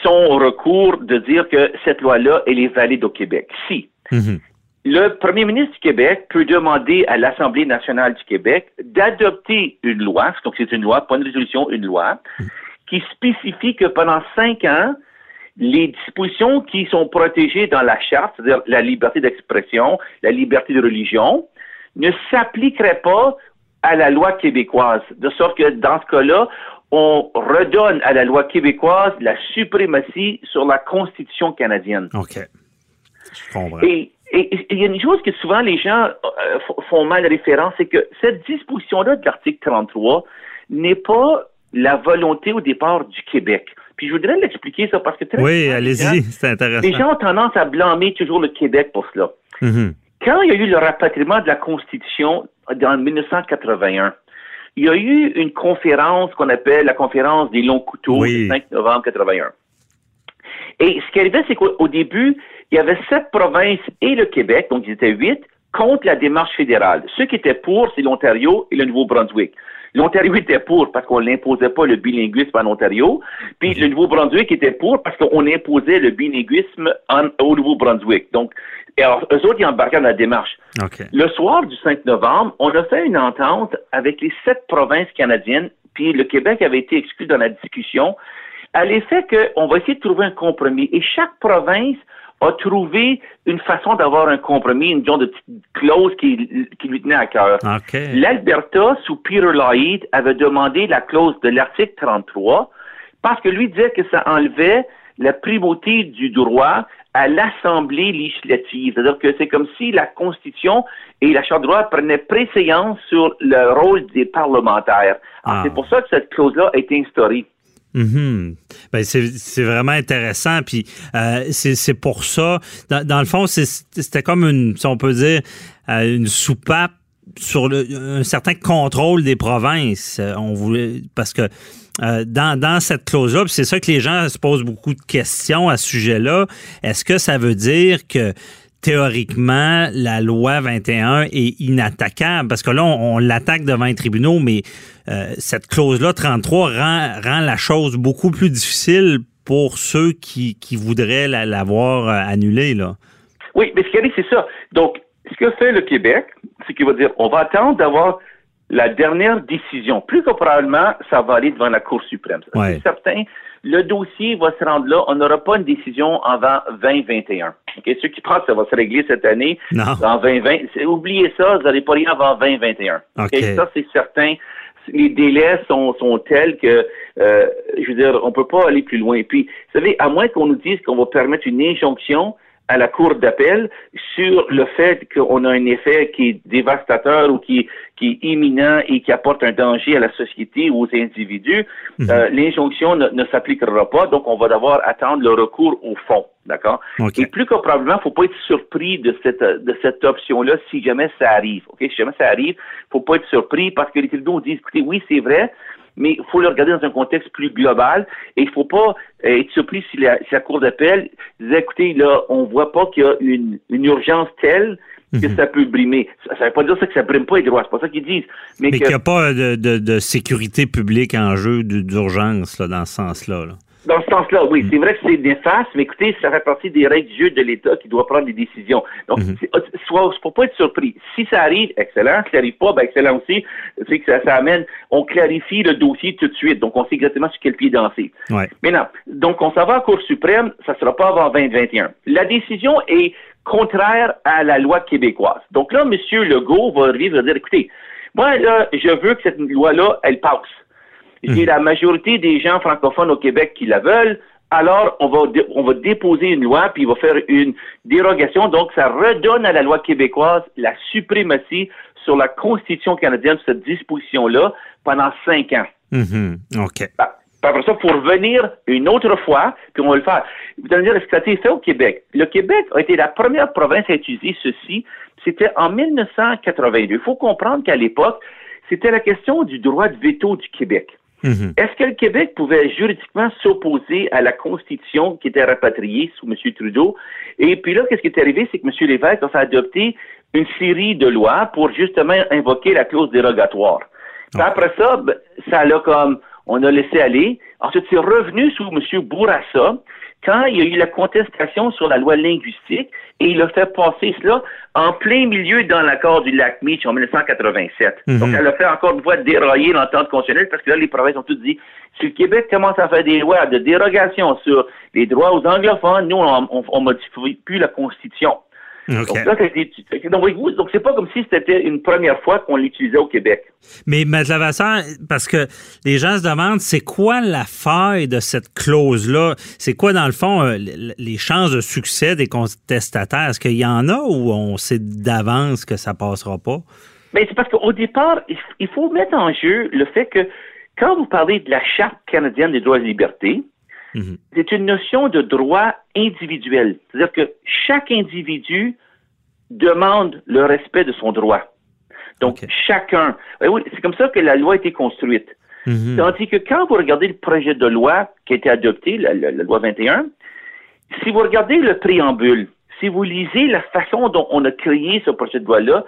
son recours de dire que cette loi-là, elle est valide au Québec, si Mhm. le premier ministre du Québec peut demander à l'Assemblée nationale du Québec d'adopter une loi, donc c'est une loi, pas une résolution, une loi, qui spécifie que pendant cinq ans, les dispositions qui sont protégées dans la charte, c'est-à-dire la liberté d'expression, la liberté de religion, ne s'appliqueraient pas à la loi québécoise. De sorte que dans ce cas-là, on redonne à la loi québécoise la suprématie sur la Constitution canadienne. OK. Je comprends. Et il y a une chose que souvent les gens euh, font mal référence, c'est que cette disposition-là de l'article 33 n'est pas la volonté au départ du Québec. Puis je voudrais l'expliquer ça parce que très Oui, allez-y, c'est intéressant. Les gens ont tendance à blâmer toujours le Québec pour cela. Mhm. Quand il y a eu le rapatriement de la Constitution en 1981, il y a eu une conférence qu'on appelle la conférence des longs couteaux Oui. le 5 novembre 81. Et ce qui arrivait, c'est qu'au au début, il y avait sept provinces et le Québec, donc ils étaient huit, contre la démarche fédérale. Ceux qui étaient pour, c'est l'Ontario et le Nouveau-Brunswick. L'Ontario était pour parce qu'on n'imposait pas le bilinguisme en Ontario, puis le Nouveau-Brunswick était pour parce qu'on imposait le bilinguisme en- au Nouveau-Brunswick. Donc, et alors, eux autres, ils embarquaient dans la démarche. Le soir du 5 novembre, on a fait une entente avec les sept provinces canadiennes, puis le Québec avait été exclu dans la discussion, à l'effet qu'on va essayer de trouver un compromis. Et chaque province a trouvé une façon d'avoir un compromis, une genre de petite clause qui, qui lui tenait à cœur. OK. L'Alberta, sous Peter Lloyd, avait demandé la clause de l'article 33 parce que lui disait que ça enlevait la primauté du droit à l'Assemblée législative. C'est-à-dire que c'est comme si la Constitution et la Charte de droit prenaient préséance sur le rôle des parlementaires. Alors, Ah. C'est pour ça que cette clause-là a été instaurée. Mhm. Ben, c'est vraiment intéressant. Puis euh, c'est pour ça. Dans, dans le fond, c'était comme une, si on peut dire, euh, une soupape sur le, un certain contrôle des provinces. Euh, On voulait parce que euh, dans, dans cette clause-là, c'est ça que les gens se posent beaucoup de questions à ce sujet-là. Est-ce que ça veut dire que théoriquement, la loi 21 est inattaquable parce que là, on, l'attaque devant les tribunaux, mais euh, cette clause-là, 33, rend, rend la chose beaucoup plus difficile pour ceux qui, qui voudraient la- l'avoir euh, annulée. Là. Oui, mais ce qui arrive, c'est ça. Donc, ce que fait le Québec, c'est qu'il va dire, on va attendre d'avoir la dernière décision. Plus que probablement, ça va aller devant la Cour suprême. Ouais. C'est certain. Le dossier va se rendre là. On n'aura pas une décision avant 2021. OK? Ceux qui pensent que ça va se régler cette année, Non. en 2020, c'est- oubliez ça, vous n'allez pas rien avant 2021. OK? OK. Ça, c'est certain. Les délais sont, sont tels que, euh, je veux dire, on peut pas aller plus loin. Puis, vous savez, à moins qu'on nous dise qu'on va permettre une injonction à la Cour d'appel sur le fait qu'on a un effet qui est dévastateur ou qui, qui est imminent et qui apporte un danger à la société ou aux individus, euh, l'injonction ne, ne s'appliquera pas, donc on va devoir attendre le recours au fond. D'accord? OK. Et plus que probablement, faut pas être surpris de cette, de cette option-là si jamais ça arrive. OK? Si jamais ça arrive, faut pas être surpris parce que les tribunaux disent, écoutez, oui, c'est vrai, mais il faut le regarder dans un contexte plus global et il faut pas euh, être surpris si la, si la Cour d'appel disait, écoutez, là, on voit pas qu'il y a une, une urgence telle que ça peut brimer. Ça, ça veut pas dire ça que ça brime pas les droits, c'est pas ça qu'ils disent. Mais, Mais qu'il n'y a pas de, de- de sécurité publique en jeu d'urgence là, dans ce sens-là. là. Dans ce sens-là, oui, Mm. c'est vrai que c'est néfaste, mais écoutez, ça fait partie des règles du jeu de l'État qui doit prendre des décisions. Donc, c'est- soit, faut pas être surpris. Si ça arrive, excellent. Si ça arrive pas, ben excellent aussi. C'est que ça, ça amène, on clarifie le dossier tout de suite. Donc, on sait exactement sur quel pied danser. Ouais. Maintenant, donc, on s'en va en Cour suprême, ça sera pas avant 2021. La décision est contraire à la loi québécoise. Donc là, M. Legault va va dire, écoutez, moi, là, je veux que cette loi-là, elle passe. J'ai la majorité des gens francophones au Québec qui la veulent. Alors, on va, on va déposer une loi, puis il va faire une dérogation. Donc, ça redonne à la loi québécoise la suprématie sur la Constitution canadienne, cette disposition-là, pendant cinq ans. Mhm. OK. Bah, puis après ça, pour revenir une autre fois, puis on va le faire. Vous allez me dire, est-ce que ça a été fait au Québec? Le Québec a été la première province à utiliser ceci. C'était en 1982. Il faut comprendre qu'à l'époque, c'était la question du droit de veto du Québec. Mhm. Est-ce que le Québec pouvait juridiquement s'opposer à la Constitution qui était rapatriée sous M. Trudeau? Et puis là, qu'est-ce qui est arrivé? C'est que M. Lévesque a fait adopter une série de lois pour justement invoquer la clause dérogatoire. Puis après ça, ben, ça l'a comme, on a laissé aller. Ensuite, c'est revenu sous M. Bourassa quand il y a eu la contestation sur la loi linguistique et il a fait passer cela en plein milieu dans l'accord du lac Meach en 1987. Mhm. Donc, elle a fait encore une fois dérailler l'entente constitutionnelle parce que là, les provinces ont toutes dit, si le Québec commence à faire des lois de dérogation sur les droits aux anglophones, nous, on, on modifie plus la Constitution. Donc, là, ça a été- donc, voyez-vous, donc c'est pas comme si c'était une première fois qu'on l'utilisait au Québec. Mais Maître Lavasseur, parce que les gens se demandent, c'est quoi la faille de cette clause-là? C'est quoi, dans le fond, euh, les chances de succès des contestataires? Est-ce qu'il y en a ou on sait d'avance que ça passera pas? Mais c'est parce qu'au départ, il faut mettre en jeu le fait que quand vous parlez de la Charte canadienne des droits et libertés, Mhm. c'est une notion de droit individuel. C'est-à-dire que chaque individu demande le respect de son droit. Donc, chacun. Ben oui, c'est comme ça que la loi a été construite. Mhm. Tandis que quand vous regardez le projet de loi qui a été adopté, la, la- la loi 21, si vous regardez le préambule, si vous lisez la façon dont on a créé ce projet de loi-là,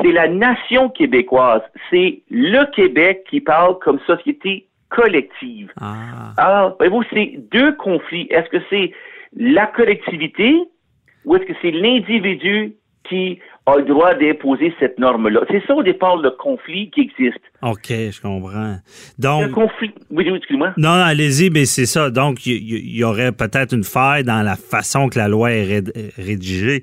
c'est la nation québécoise, c'est le Québec qui parle comme société collective. Ah. Alors, voyez-vous, c'est deux conflits. Est-ce que c'est la collectivité ou est-ce que c'est l'individu qui a le droit d'imposer cette norme-là? C'est ça au départ le conflit qui existe. OK, je comprends. Le Donc, conflit. Oui, oui, excuse-moi. non, non, allez-y, mais c'est ça. Donc, il y, aurait peut-être une faille dans la façon que la loi est ré- rédigée.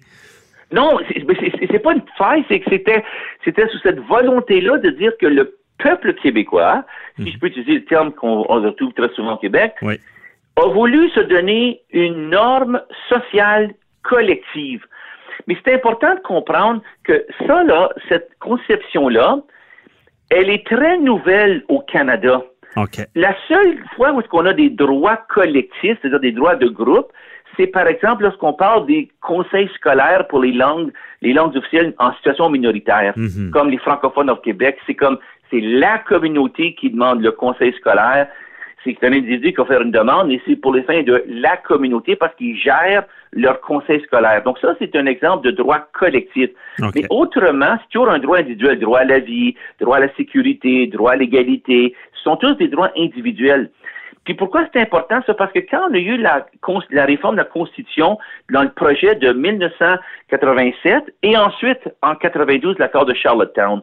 Non, c'est pas une faille, c'est que c'était c'était sous cette volonté-là de dire que le peuple québécois, si je peux utiliser le terme qu'on on retrouve très souvent au Québec, Oui. a voulu se donner une norme sociale collective. Mais c'est important de comprendre que ça, là, cette conception-là, elle est très nouvelle au Canada. OK. La seule fois où qu'on a des droits collectifs, c'est-à-dire des droits de groupe, c'est par exemple lorsqu'on parle des conseils scolaires pour les langues, les langues officielles en situation minoritaire, Mhm. comme les francophones au Québec. C'est comme c'est la communauté qui demande le conseil scolaire. C'est un individu qui va faire une demande et c'est pour les fins de la communauté parce qu'ils gèrent leur conseil scolaire. Donc ça, c'est un exemple de droit collectif. Mais autrement, c'est toujours un droit individuel, droit à la vie, droit à la sécurité, droit à l'égalité. Ce sont tous des droits individuels. Puis pourquoi c'est important, ça? Parce que quand on a eu la, la réforme de la Constitution dans le projet de 1987 et ensuite en 92 l'accord de Charlottetown,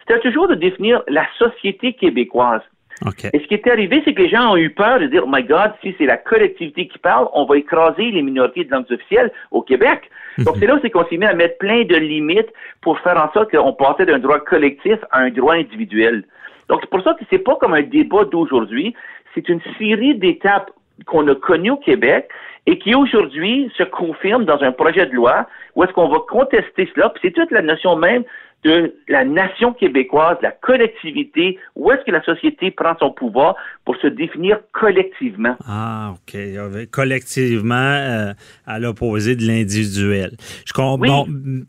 c'était toujours de définir la société québécoise. OK. Et ce qui est arrivé, c'est que les gens ont eu peur de dire, oh my God, si c'est la collectivité qui parle, on va écraser les minorités de langues officielles au Québec. Donc c'est là où c'est qu'on s'est mis à mettre plein de limites pour faire en sorte qu'on passait d'un droit collectif à un droit individuel. Donc c'est pour ça que c'est pas comme un débat d'aujourd'hui, c'est une série d'étapes qu'on a connues au Québec et qui aujourd'hui se confirment dans un projet de loi où est-ce qu'on va contester cela. Puis c'est toute la notion même de la nation québécoise, la collectivité, où est-ce que la société prend son pouvoir pour se définir collectivement? Ah, OK. Collectivement, euh, à l'opposé de l'individuel. Je comprends. Oui. Bon,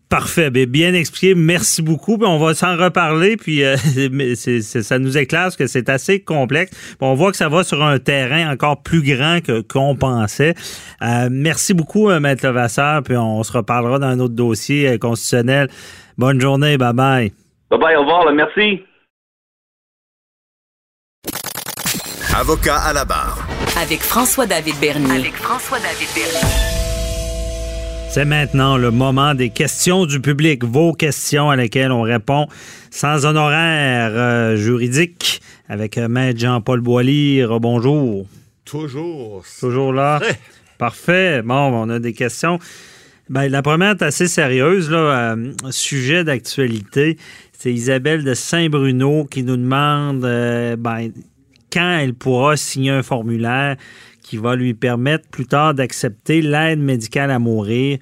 parfait. Bien, bien expliqué. Merci beaucoup. Puis on va s'en reparler. Puis euh, ça nous éclaire parce que c'est assez complexe. On voit que ça va sur un terrain encore plus grand que qu'on pensait. Euh, merci beaucoup, euh, Maître Levasseur. Puis on se reparlera dans un autre dossier euh, constitutionnel. Bonne journée. Bye bye. Bye bye, au revoir, là, merci. Avocat à la barre. Avec François-David Bernier. Avec François-David Bernier. C'est maintenant le moment des questions du public, vos questions à lesquelles on répond sans honoraire euh, juridique avec euh, Maître Jean-Paul Boilly. Bonjour. Toujours. Toujours là. Parfait. Bon, on a des questions. Ben, la première est assez sérieuse, euh, sujet d'actualité. C'est Isabelle de Saint-Bruno qui nous demande euh, ben, quand elle pourra signer un formulaire qui va lui permettre plus tard d'accepter l'aide médicale à mourir.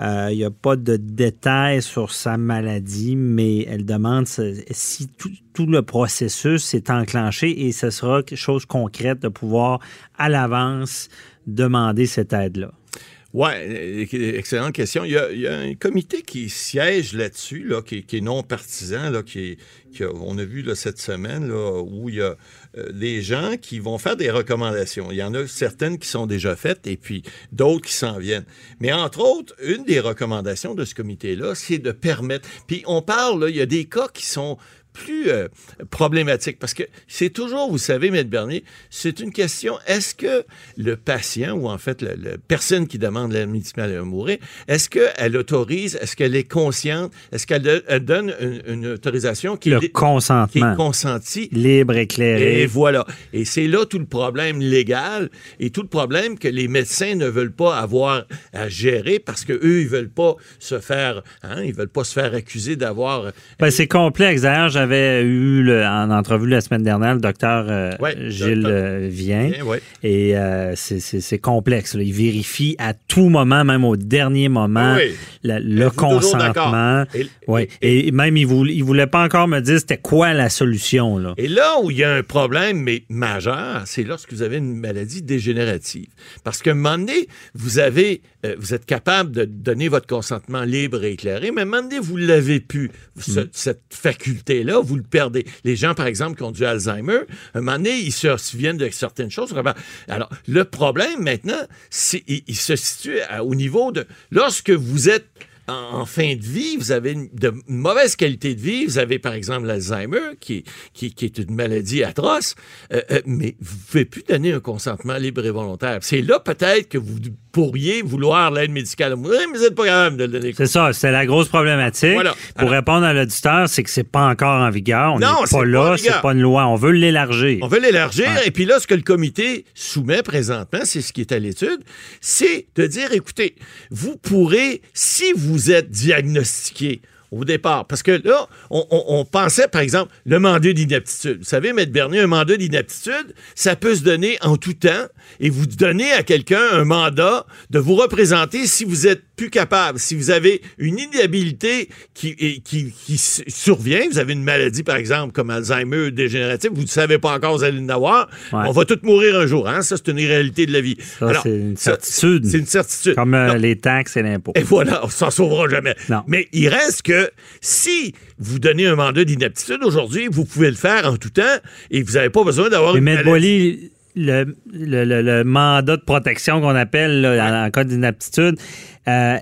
Euh, Il n'y a pas de détails sur sa maladie, mais elle demande si- tout, tout le processus est enclenché et ce sera quelque chose de concret de pouvoir à l'avance demander cette aide-là. Oui, excellente question. Il y, a, un comité qui siège là-dessus, là, qui, est non partisan, là, qui, qui a, on a vu cette semaine là, où il y a euh, des gens qui vont faire des recommandations. Il y en a certaines qui sont déjà faites et puis d'autres qui s'en viennent. Mais entre autres, une des recommandations de ce comité-là, c'est de permettre. Puis on parle, il y a des cas qui sont plus euh, problématique parce que c'est toujours, vous savez, Maître Bernier, c'est une question, est-ce que le patient ou en fait la, personne qui demande l'aide médicale à mourir, est-ce qu'elle autorise, est-ce qu'elle est consciente, est-ce qu'elle donne une, autorisation qui, le consentement. qui est consentie? Libre, éclairé. Et voilà. Et c'est là tout le problème légal et tout le problème que les médecins ne veulent pas avoir à gérer parce que eux ils veulent pas se faire, hein, ils veulent pas se faire accuser d'avoir. Ben, c'est complexe. D'ailleurs, j'avais eu le, en entrevue la semaine dernière le docteur euh, Gilles euh, Vien. Et euh, c'est complexe. Là. Il vérifie à tout moment, même au dernier moment, la, le consentement. Et, et, même, il voulait, il voulait pas encore me dire c'était quoi la solution. Là. Et là où il y a un problème, mais majeur, c'est lorsque vous avez une maladie dégénérative. Parce qu'à un moment donné, vous avez, vous êtes capable de donner votre consentement libre et éclairé, mais à un moment donné, vous l'avez plus, mm. cette faculté-là vous le perdez. Les gens, par exemple, qui ont du Alzheimer, un moment donné, ils se souviennent de certaines choses. Alors, le problème maintenant, il, se situe au niveau de lorsque vous êtes en, fin de vie, vous avez de mauvaise qualité de vie, vous avez par exemple l'Alzheimer, qui, qui, qui, est une maladie atroce, euh, euh, mais vous ne pouvez plus donner un consentement libre et volontaire. C'est là peut-être que vous pourriez vouloir l'aide médicale mais vous n'êtes pas capable de le donner. C'est ça, c'est la grosse problématique. Pour répondre à l'auditeur, c'est que c'est pas encore en vigueur. On n'est pas là, c'est pas une loi. On veut l'élargir. On veut l'élargir. Et puis là, ce que le comité soumet présentement, c'est ce qui est à l'étude, c'est de dire, écoutez, vous pourrez, si vous êtes diagnostiqué au départ. Parce que là, on, pensait, par exemple, le mandat d'inaptitude. Vous savez, Maître Bernier, un mandat d'inaptitude, ça peut se donner en tout temps et vous donnez à quelqu'un un mandat de vous représenter si vous êtes plus capable, si vous avez une inhabilité qui, qui, qui survient, vous avez une maladie, par exemple, comme Alzheimer dégénérative, vous ne savez pas encore, vous allez en avoir, on va tous mourir un jour. Hein? Ça, c'est une réalité de la vie. c'est une certitude. C'est une certitude. Comme euh, les taxes et l'impôt. Et voilà, on s'en sauvera jamais. Mais il reste que si vous donnez un mandat d'inaptitude aujourd'hui, vous pouvez le faire en tout temps et vous n'avez pas besoin d'avoir une maladie. Le, le, le, mandat de protection qu'on appelle en, cas d'inaptitude, euh,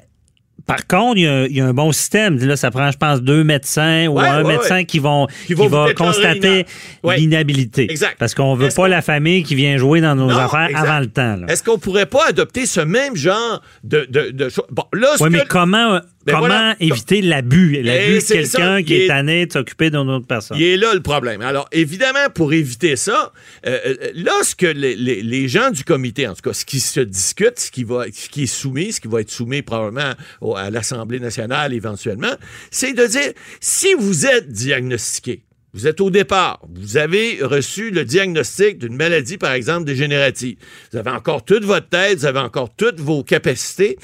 par contre, il y, a, un bon système. Là, ça prend, je pense, deux médecins ou un médecin qui vont qui, va constater l'inhabilité. Parce qu'on veut pas la famille qui vient jouer dans nos affaires avant le temps. Est-ce qu'on pourrait pas adopter ce même genre de, de, choses? Bon, là, mais comment ben Comment éviter l'abus? L'abus de quelqu'un qui est tanné de s'occuper d'une autre personne. Il est là le problème. Alors, évidemment, pour éviter ça, euh, euh, lorsque les, les, les, gens du comité, en tout cas, ce qui se discute, ce qui, va, ce qui est soumis, ce qui va être soumis probablement à l'Assemblée nationale éventuellement, c'est de dire, si vous êtes diagnostiqué, vous êtes au départ, vous avez reçu le diagnostic d'une maladie, par exemple, dégénérative. Vous avez encore toute votre tête, vous avez encore toutes vos capacités.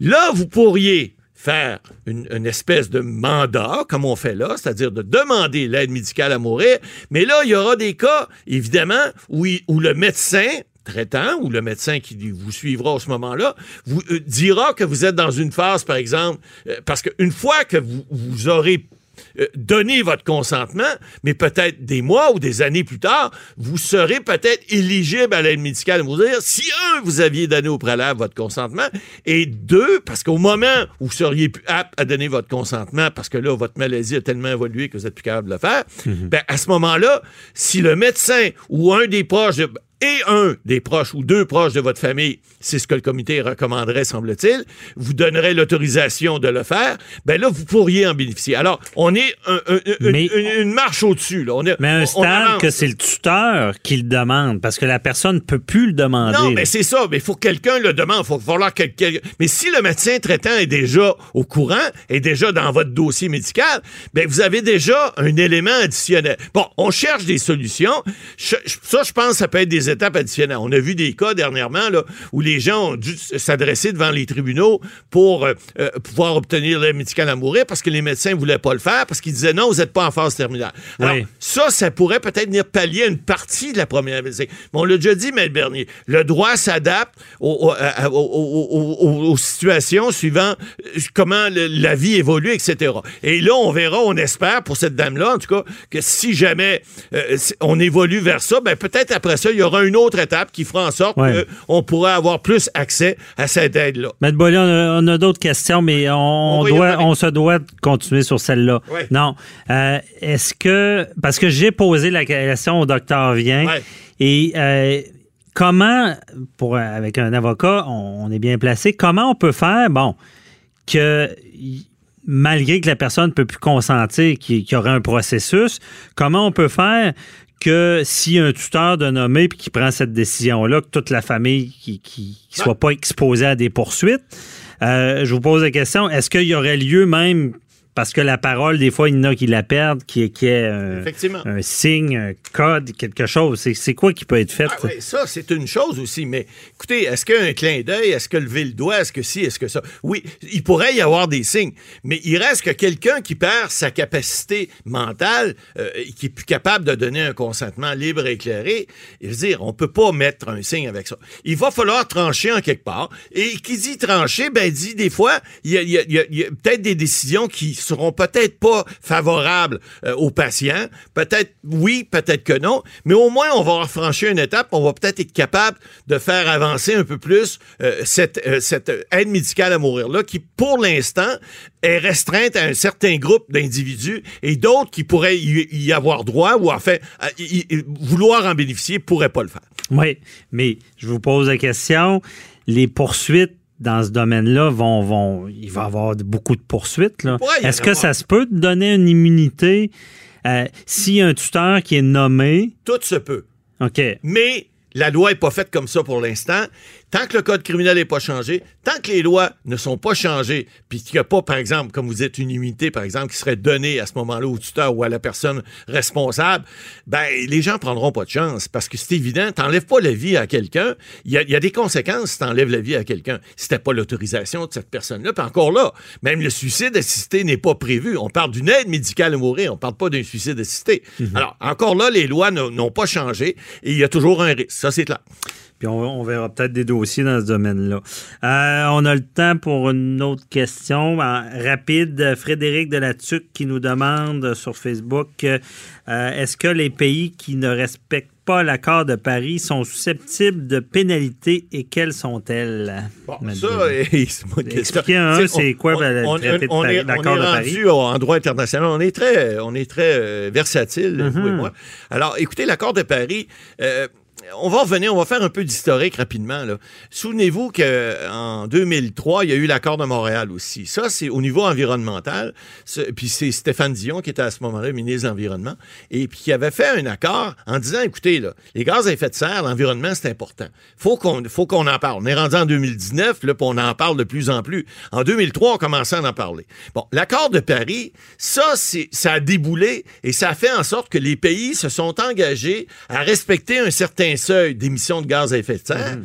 Là, vous pourriez faire une, espèce de mandat, comme on fait là, c'est-à-dire de demander l'aide médicale à mourir. Mais là, il y aura des cas, évidemment, où, le médecin traitant ou le médecin qui vous suivra à ce moment-là vous euh, dira que vous êtes dans une phase, par exemple, euh, parce qu'une fois que vous aurez euh, donner votre consentement, mais peut-être des mois ou des années plus tard, vous serez peut-être éligible à l'aide médicale vous dire si un, vous aviez donné au préalable votre consentement, et deux, parce qu'au moment où vous seriez plus apte à donner votre consentement, parce que là, votre maladie a tellement évolué que vous êtes plus capable de le faire, mhm. ben, à ce moment-là, si le médecin ou un des proches et un des proches ou deux proches de votre famille, c'est ce que le comité recommanderait, semble-t-il, vous donnerait l'autorisation de le faire, ben là, vous pourriez en bénéficier. Alors, on est une, marche au-dessus. mais un stade que c'est le tuteur qui le demande, parce que la personne ne peut plus le demander. Non, mais c'est ça. Mais il faut que quelqu'un le demande. Il faut falloir quelqu'un... Mais si le médecin traitant est déjà au courant, est déjà dans votre dossier médical, ben vous avez déjà un élément additionnel. Bon, on cherche des solutions. ça, je pense, ça peut être des des étapes additionnelles. On a vu des cas dernièrement là, où les gens ont dû s'adresser devant les tribunaux pour euh, euh, pouvoir obtenir l'aide médicale à mourir parce que les médecins ne voulaient pas le faire parce qu'ils disaient non, vous n'êtes pas en phase terminale. Alors, Oui. ça, ça pourrait peut-être venir pallier une partie de la première visite. Mais on l'a déjà dit, M. Bernier, le droit s'adapte aux situations suivant euh, comment le- la vie évolue, etc. Et là, on verra, on espère pour cette dame-là, en tout cas, que si jamais euh, on évolue vers ça, ben peut-être après ça, il y aura une autre étape qui fera en sorte Ouais. qu'on pourra avoir plus accès à cette aide-là. Maître Bollier, on a, d'autres questions, mais on, doit, on se doit de continuer sur celle-là. Ouais. Non. Euh, Est-ce que. Parce que j'ai posé la question au docteur Vien. Ouais. Et euh, comment, pour, avec un avocat, on, on est bien placé, comment on peut faire, bon, que malgré que la personne ne peut plus consentir qu'il qu'il y aurait un processus, comment on peut faire que si un tuteur de nommé puis qui prend cette décision-là, que toute la famille qui qui, qui soit pas exposée à des poursuites, euh, je vous pose la question, est-ce qu'il y aurait lieu même parce que la parole, des fois, il y en a qui la perdent, qui, qui est un, Effectivement. un signe, un code, quelque chose. C'est- C'est quoi qui peut être fait? Ah oui, ça, c'est une chose aussi. Mais écoutez, est-ce qu'un clin d'œil, est-ce que lever le doigt, est-ce que si, est-ce que ça? Oui, il pourrait y avoir des signes. Mais il reste que quelqu'un qui perd sa capacité mentale, euh, qui est plus capable de donner un consentement libre et éclairé, je veux dire, on peut pas mettre un signe avec ça. Il va falloir trancher en quelque part. Et qui dit trancher, ben dit des fois, il y a, il il il a peut-être des décisions qui seront peut-être pas favorables euh, aux patients. Peut-être oui, peut-être que non. Mais au moins, on va avoir franchi une étape. On va peut-être être capable de faire avancer un peu plus euh, cette, euh, cette aide médicale à mourir-là, qui, pour l'instant, est restreinte à un certain groupe d'individus et d'autres qui pourraient y, avoir droit ou en fait vouloir en bénéficier pourraient pas le faire. Oui, mais je vous pose la question. Les poursuites dans ce domaine-là vont, vont. Il va y avoir beaucoup de poursuites. Est-ce que avoir. ça se peut de donner une immunité euh, s'il y a un tuteur qui est nommé? Tout se peut. OK. Mais la loi n'est pas faite comme ça pour l'instant. Tant que le code criminel n'est pas changé, tant que les lois ne sont pas changées, puis qu'il n'y a pas, par exemple, comme vous dites, une immunité, par exemple, qui serait donnée à ce moment-là au tuteur ou à la personne responsable, ben les gens prendront pas de chance parce que c'est évident, t'enlèves pas la vie à quelqu'un, il y, a- il y a des conséquences si t'enlèves la vie à quelqu'un. Si t'as pas l'autorisation de cette personne-là, puis encore là, même le suicide assisté n'est pas prévu. On parle d'une aide médicale à mourir, on parle pas d'un suicide assisté. Alors, encore là, les lois n'ont n'ont pas changé et il y a toujours un risque. Ça, c'est clair. Puis on, on verra peut-être des dossiers dans ce domaine-là. Euh, on a le temps pour une autre question. En rapide, Frédéric Delatuc qui nous demande sur Facebook euh, est-ce que les pays qui ne respectent pas l'accord de Paris sont susceptibles de pénalités et quelles sont-elles? Bon, ça, Expliquez un, C'est- c'est quoi, ben, traité de Paris- on l'accord est rendu en droit international. On est très, on est très euh, versatile, vous et moi. Alors, écoutez, l'accord de Paris. euh, on va revenir, on va faire un peu d'historique rapidement. Souvenez-vous qu'en 2003, il y a eu l'accord de Montréal aussi. Ça, c'est au niveau environnemental. Puis c'est Stéphane Dion qui était à ce moment-là ministre de l'Environnement et puis qui avait fait un accord en disant, écoutez, les gaz à effet de serre, l'environnement, c'est important. Faut qu'on faut qu'on en parle. On est rendu en 2019, là, puis on en parle de plus en plus. En 2003, on commençait à en parler. Bon, l'accord de Paris, ça, ça a déboulé et ça a fait en sorte que les pays se sont engagés à respecter un certain seuil d'émissions de gaz à effet de serre.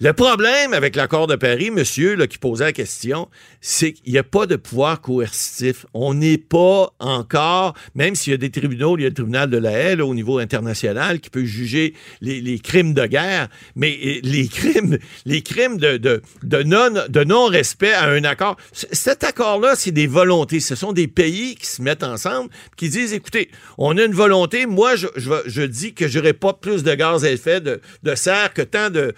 Le problème avec l'accord de Paris, monsieur, qui posait la question, c'est qu'il n'y a pas de pouvoir coercitif. On n'est pas encore, même s'il y a des tribunaux, il y a le tribunal de la haie au niveau international qui peut juger les, crimes de guerre, mais euh, les crimes, les crimes de, non, de non-respect à un accord. Cet accord-là, c'est des volontés. Ce sont des pays qui se mettent ensemble, qui disent, écoutez, on a une volonté. Moi, je, dis que j'aurai pas plus de gaz à effet de, serre que tant de,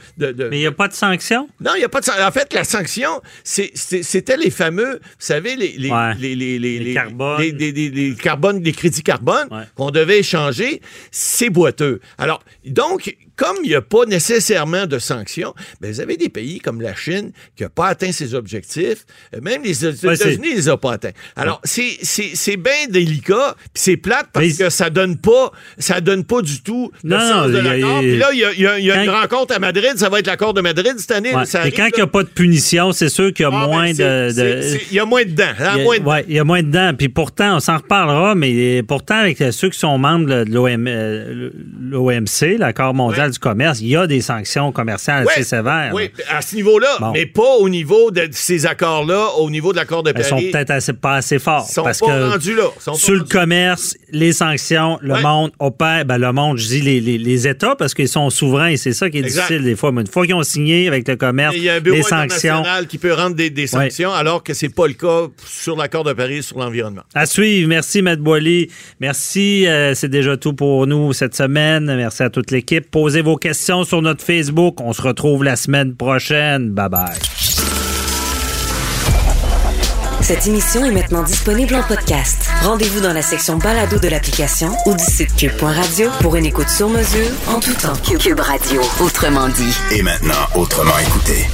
a pas de sanction? non, il n'y a pas de sanction. En fait, la sanction, c'était les fameux, vous savez, les, les, Ouais. les, les, les, carbones. les- les- les- les carbones, les crédits carbone Ouais. qu'on devait échanger. C'est boiteux. Alors, donc, comme il n'y a pas nécessairement de sanctions, ben, vous avez des pays comme la Chine qui n'a pas atteint ses objectifs. Euh, Même les États-Unis ne les ont pas atteints. Alors, c'est- c'est c'est bien délicat, puis c'est plate parce Mais- que ça donne pas, ça donne pas du tout le Non, sens non, de l'accord. Puis là, il y a, il y a- il y a une rencontre à Madrid, ça va être l'accord de Madrid cette année. Ouais. ça Et arrive, quand il n'y a pas de punition, c'est sûr qu'il y a Ah, ben, moins de. Il y a moins de dents. hein, Il y a- moins de dents. ouais, il y a moins dedans. Puis pourtant, on s'en reparlera, mais pourtant, avec ceux qui sont membres de l'OM, euh, l'OMC, l'accord mondial. Du commerce, il y a des sanctions commerciales assez sévères. Oui, à ce niveau-là, Bon. mais pas au niveau de ces accords-là, au niveau de l'accord de Elles sont Paris. peut-être assez- pas assez forts. Ils sont parce pas que rendus là. Sont sur le rendus- commerce, les sanctions, le monde opère. Ben, le monde, je dis les, les- les États, parce qu'ils sont souverains et c'est ça qui est Exact. difficile des fois. Mais une fois qu'ils ont signé avec le commerce, Il y a un bureau les sanctions. international qui peut rendre des, des sanctions, alors que c'est pas le cas sur l'accord de Paris sur l'environnement. À suivre. Merci, Matt Boily. Merci. euh, c'est déjà tout pour nous cette semaine. Merci à toute l'équipe. Posez vos questions sur notre Facebook. On se retrouve la semaine prochaine. Bye bye. Cette émission est maintenant disponible en podcast. Rendez-vous dans la section balado de l'application ou du site cube.radio pour une écoute sur mesure en tout temps. Cube Radio, autrement dit. Et maintenant, autrement écouté.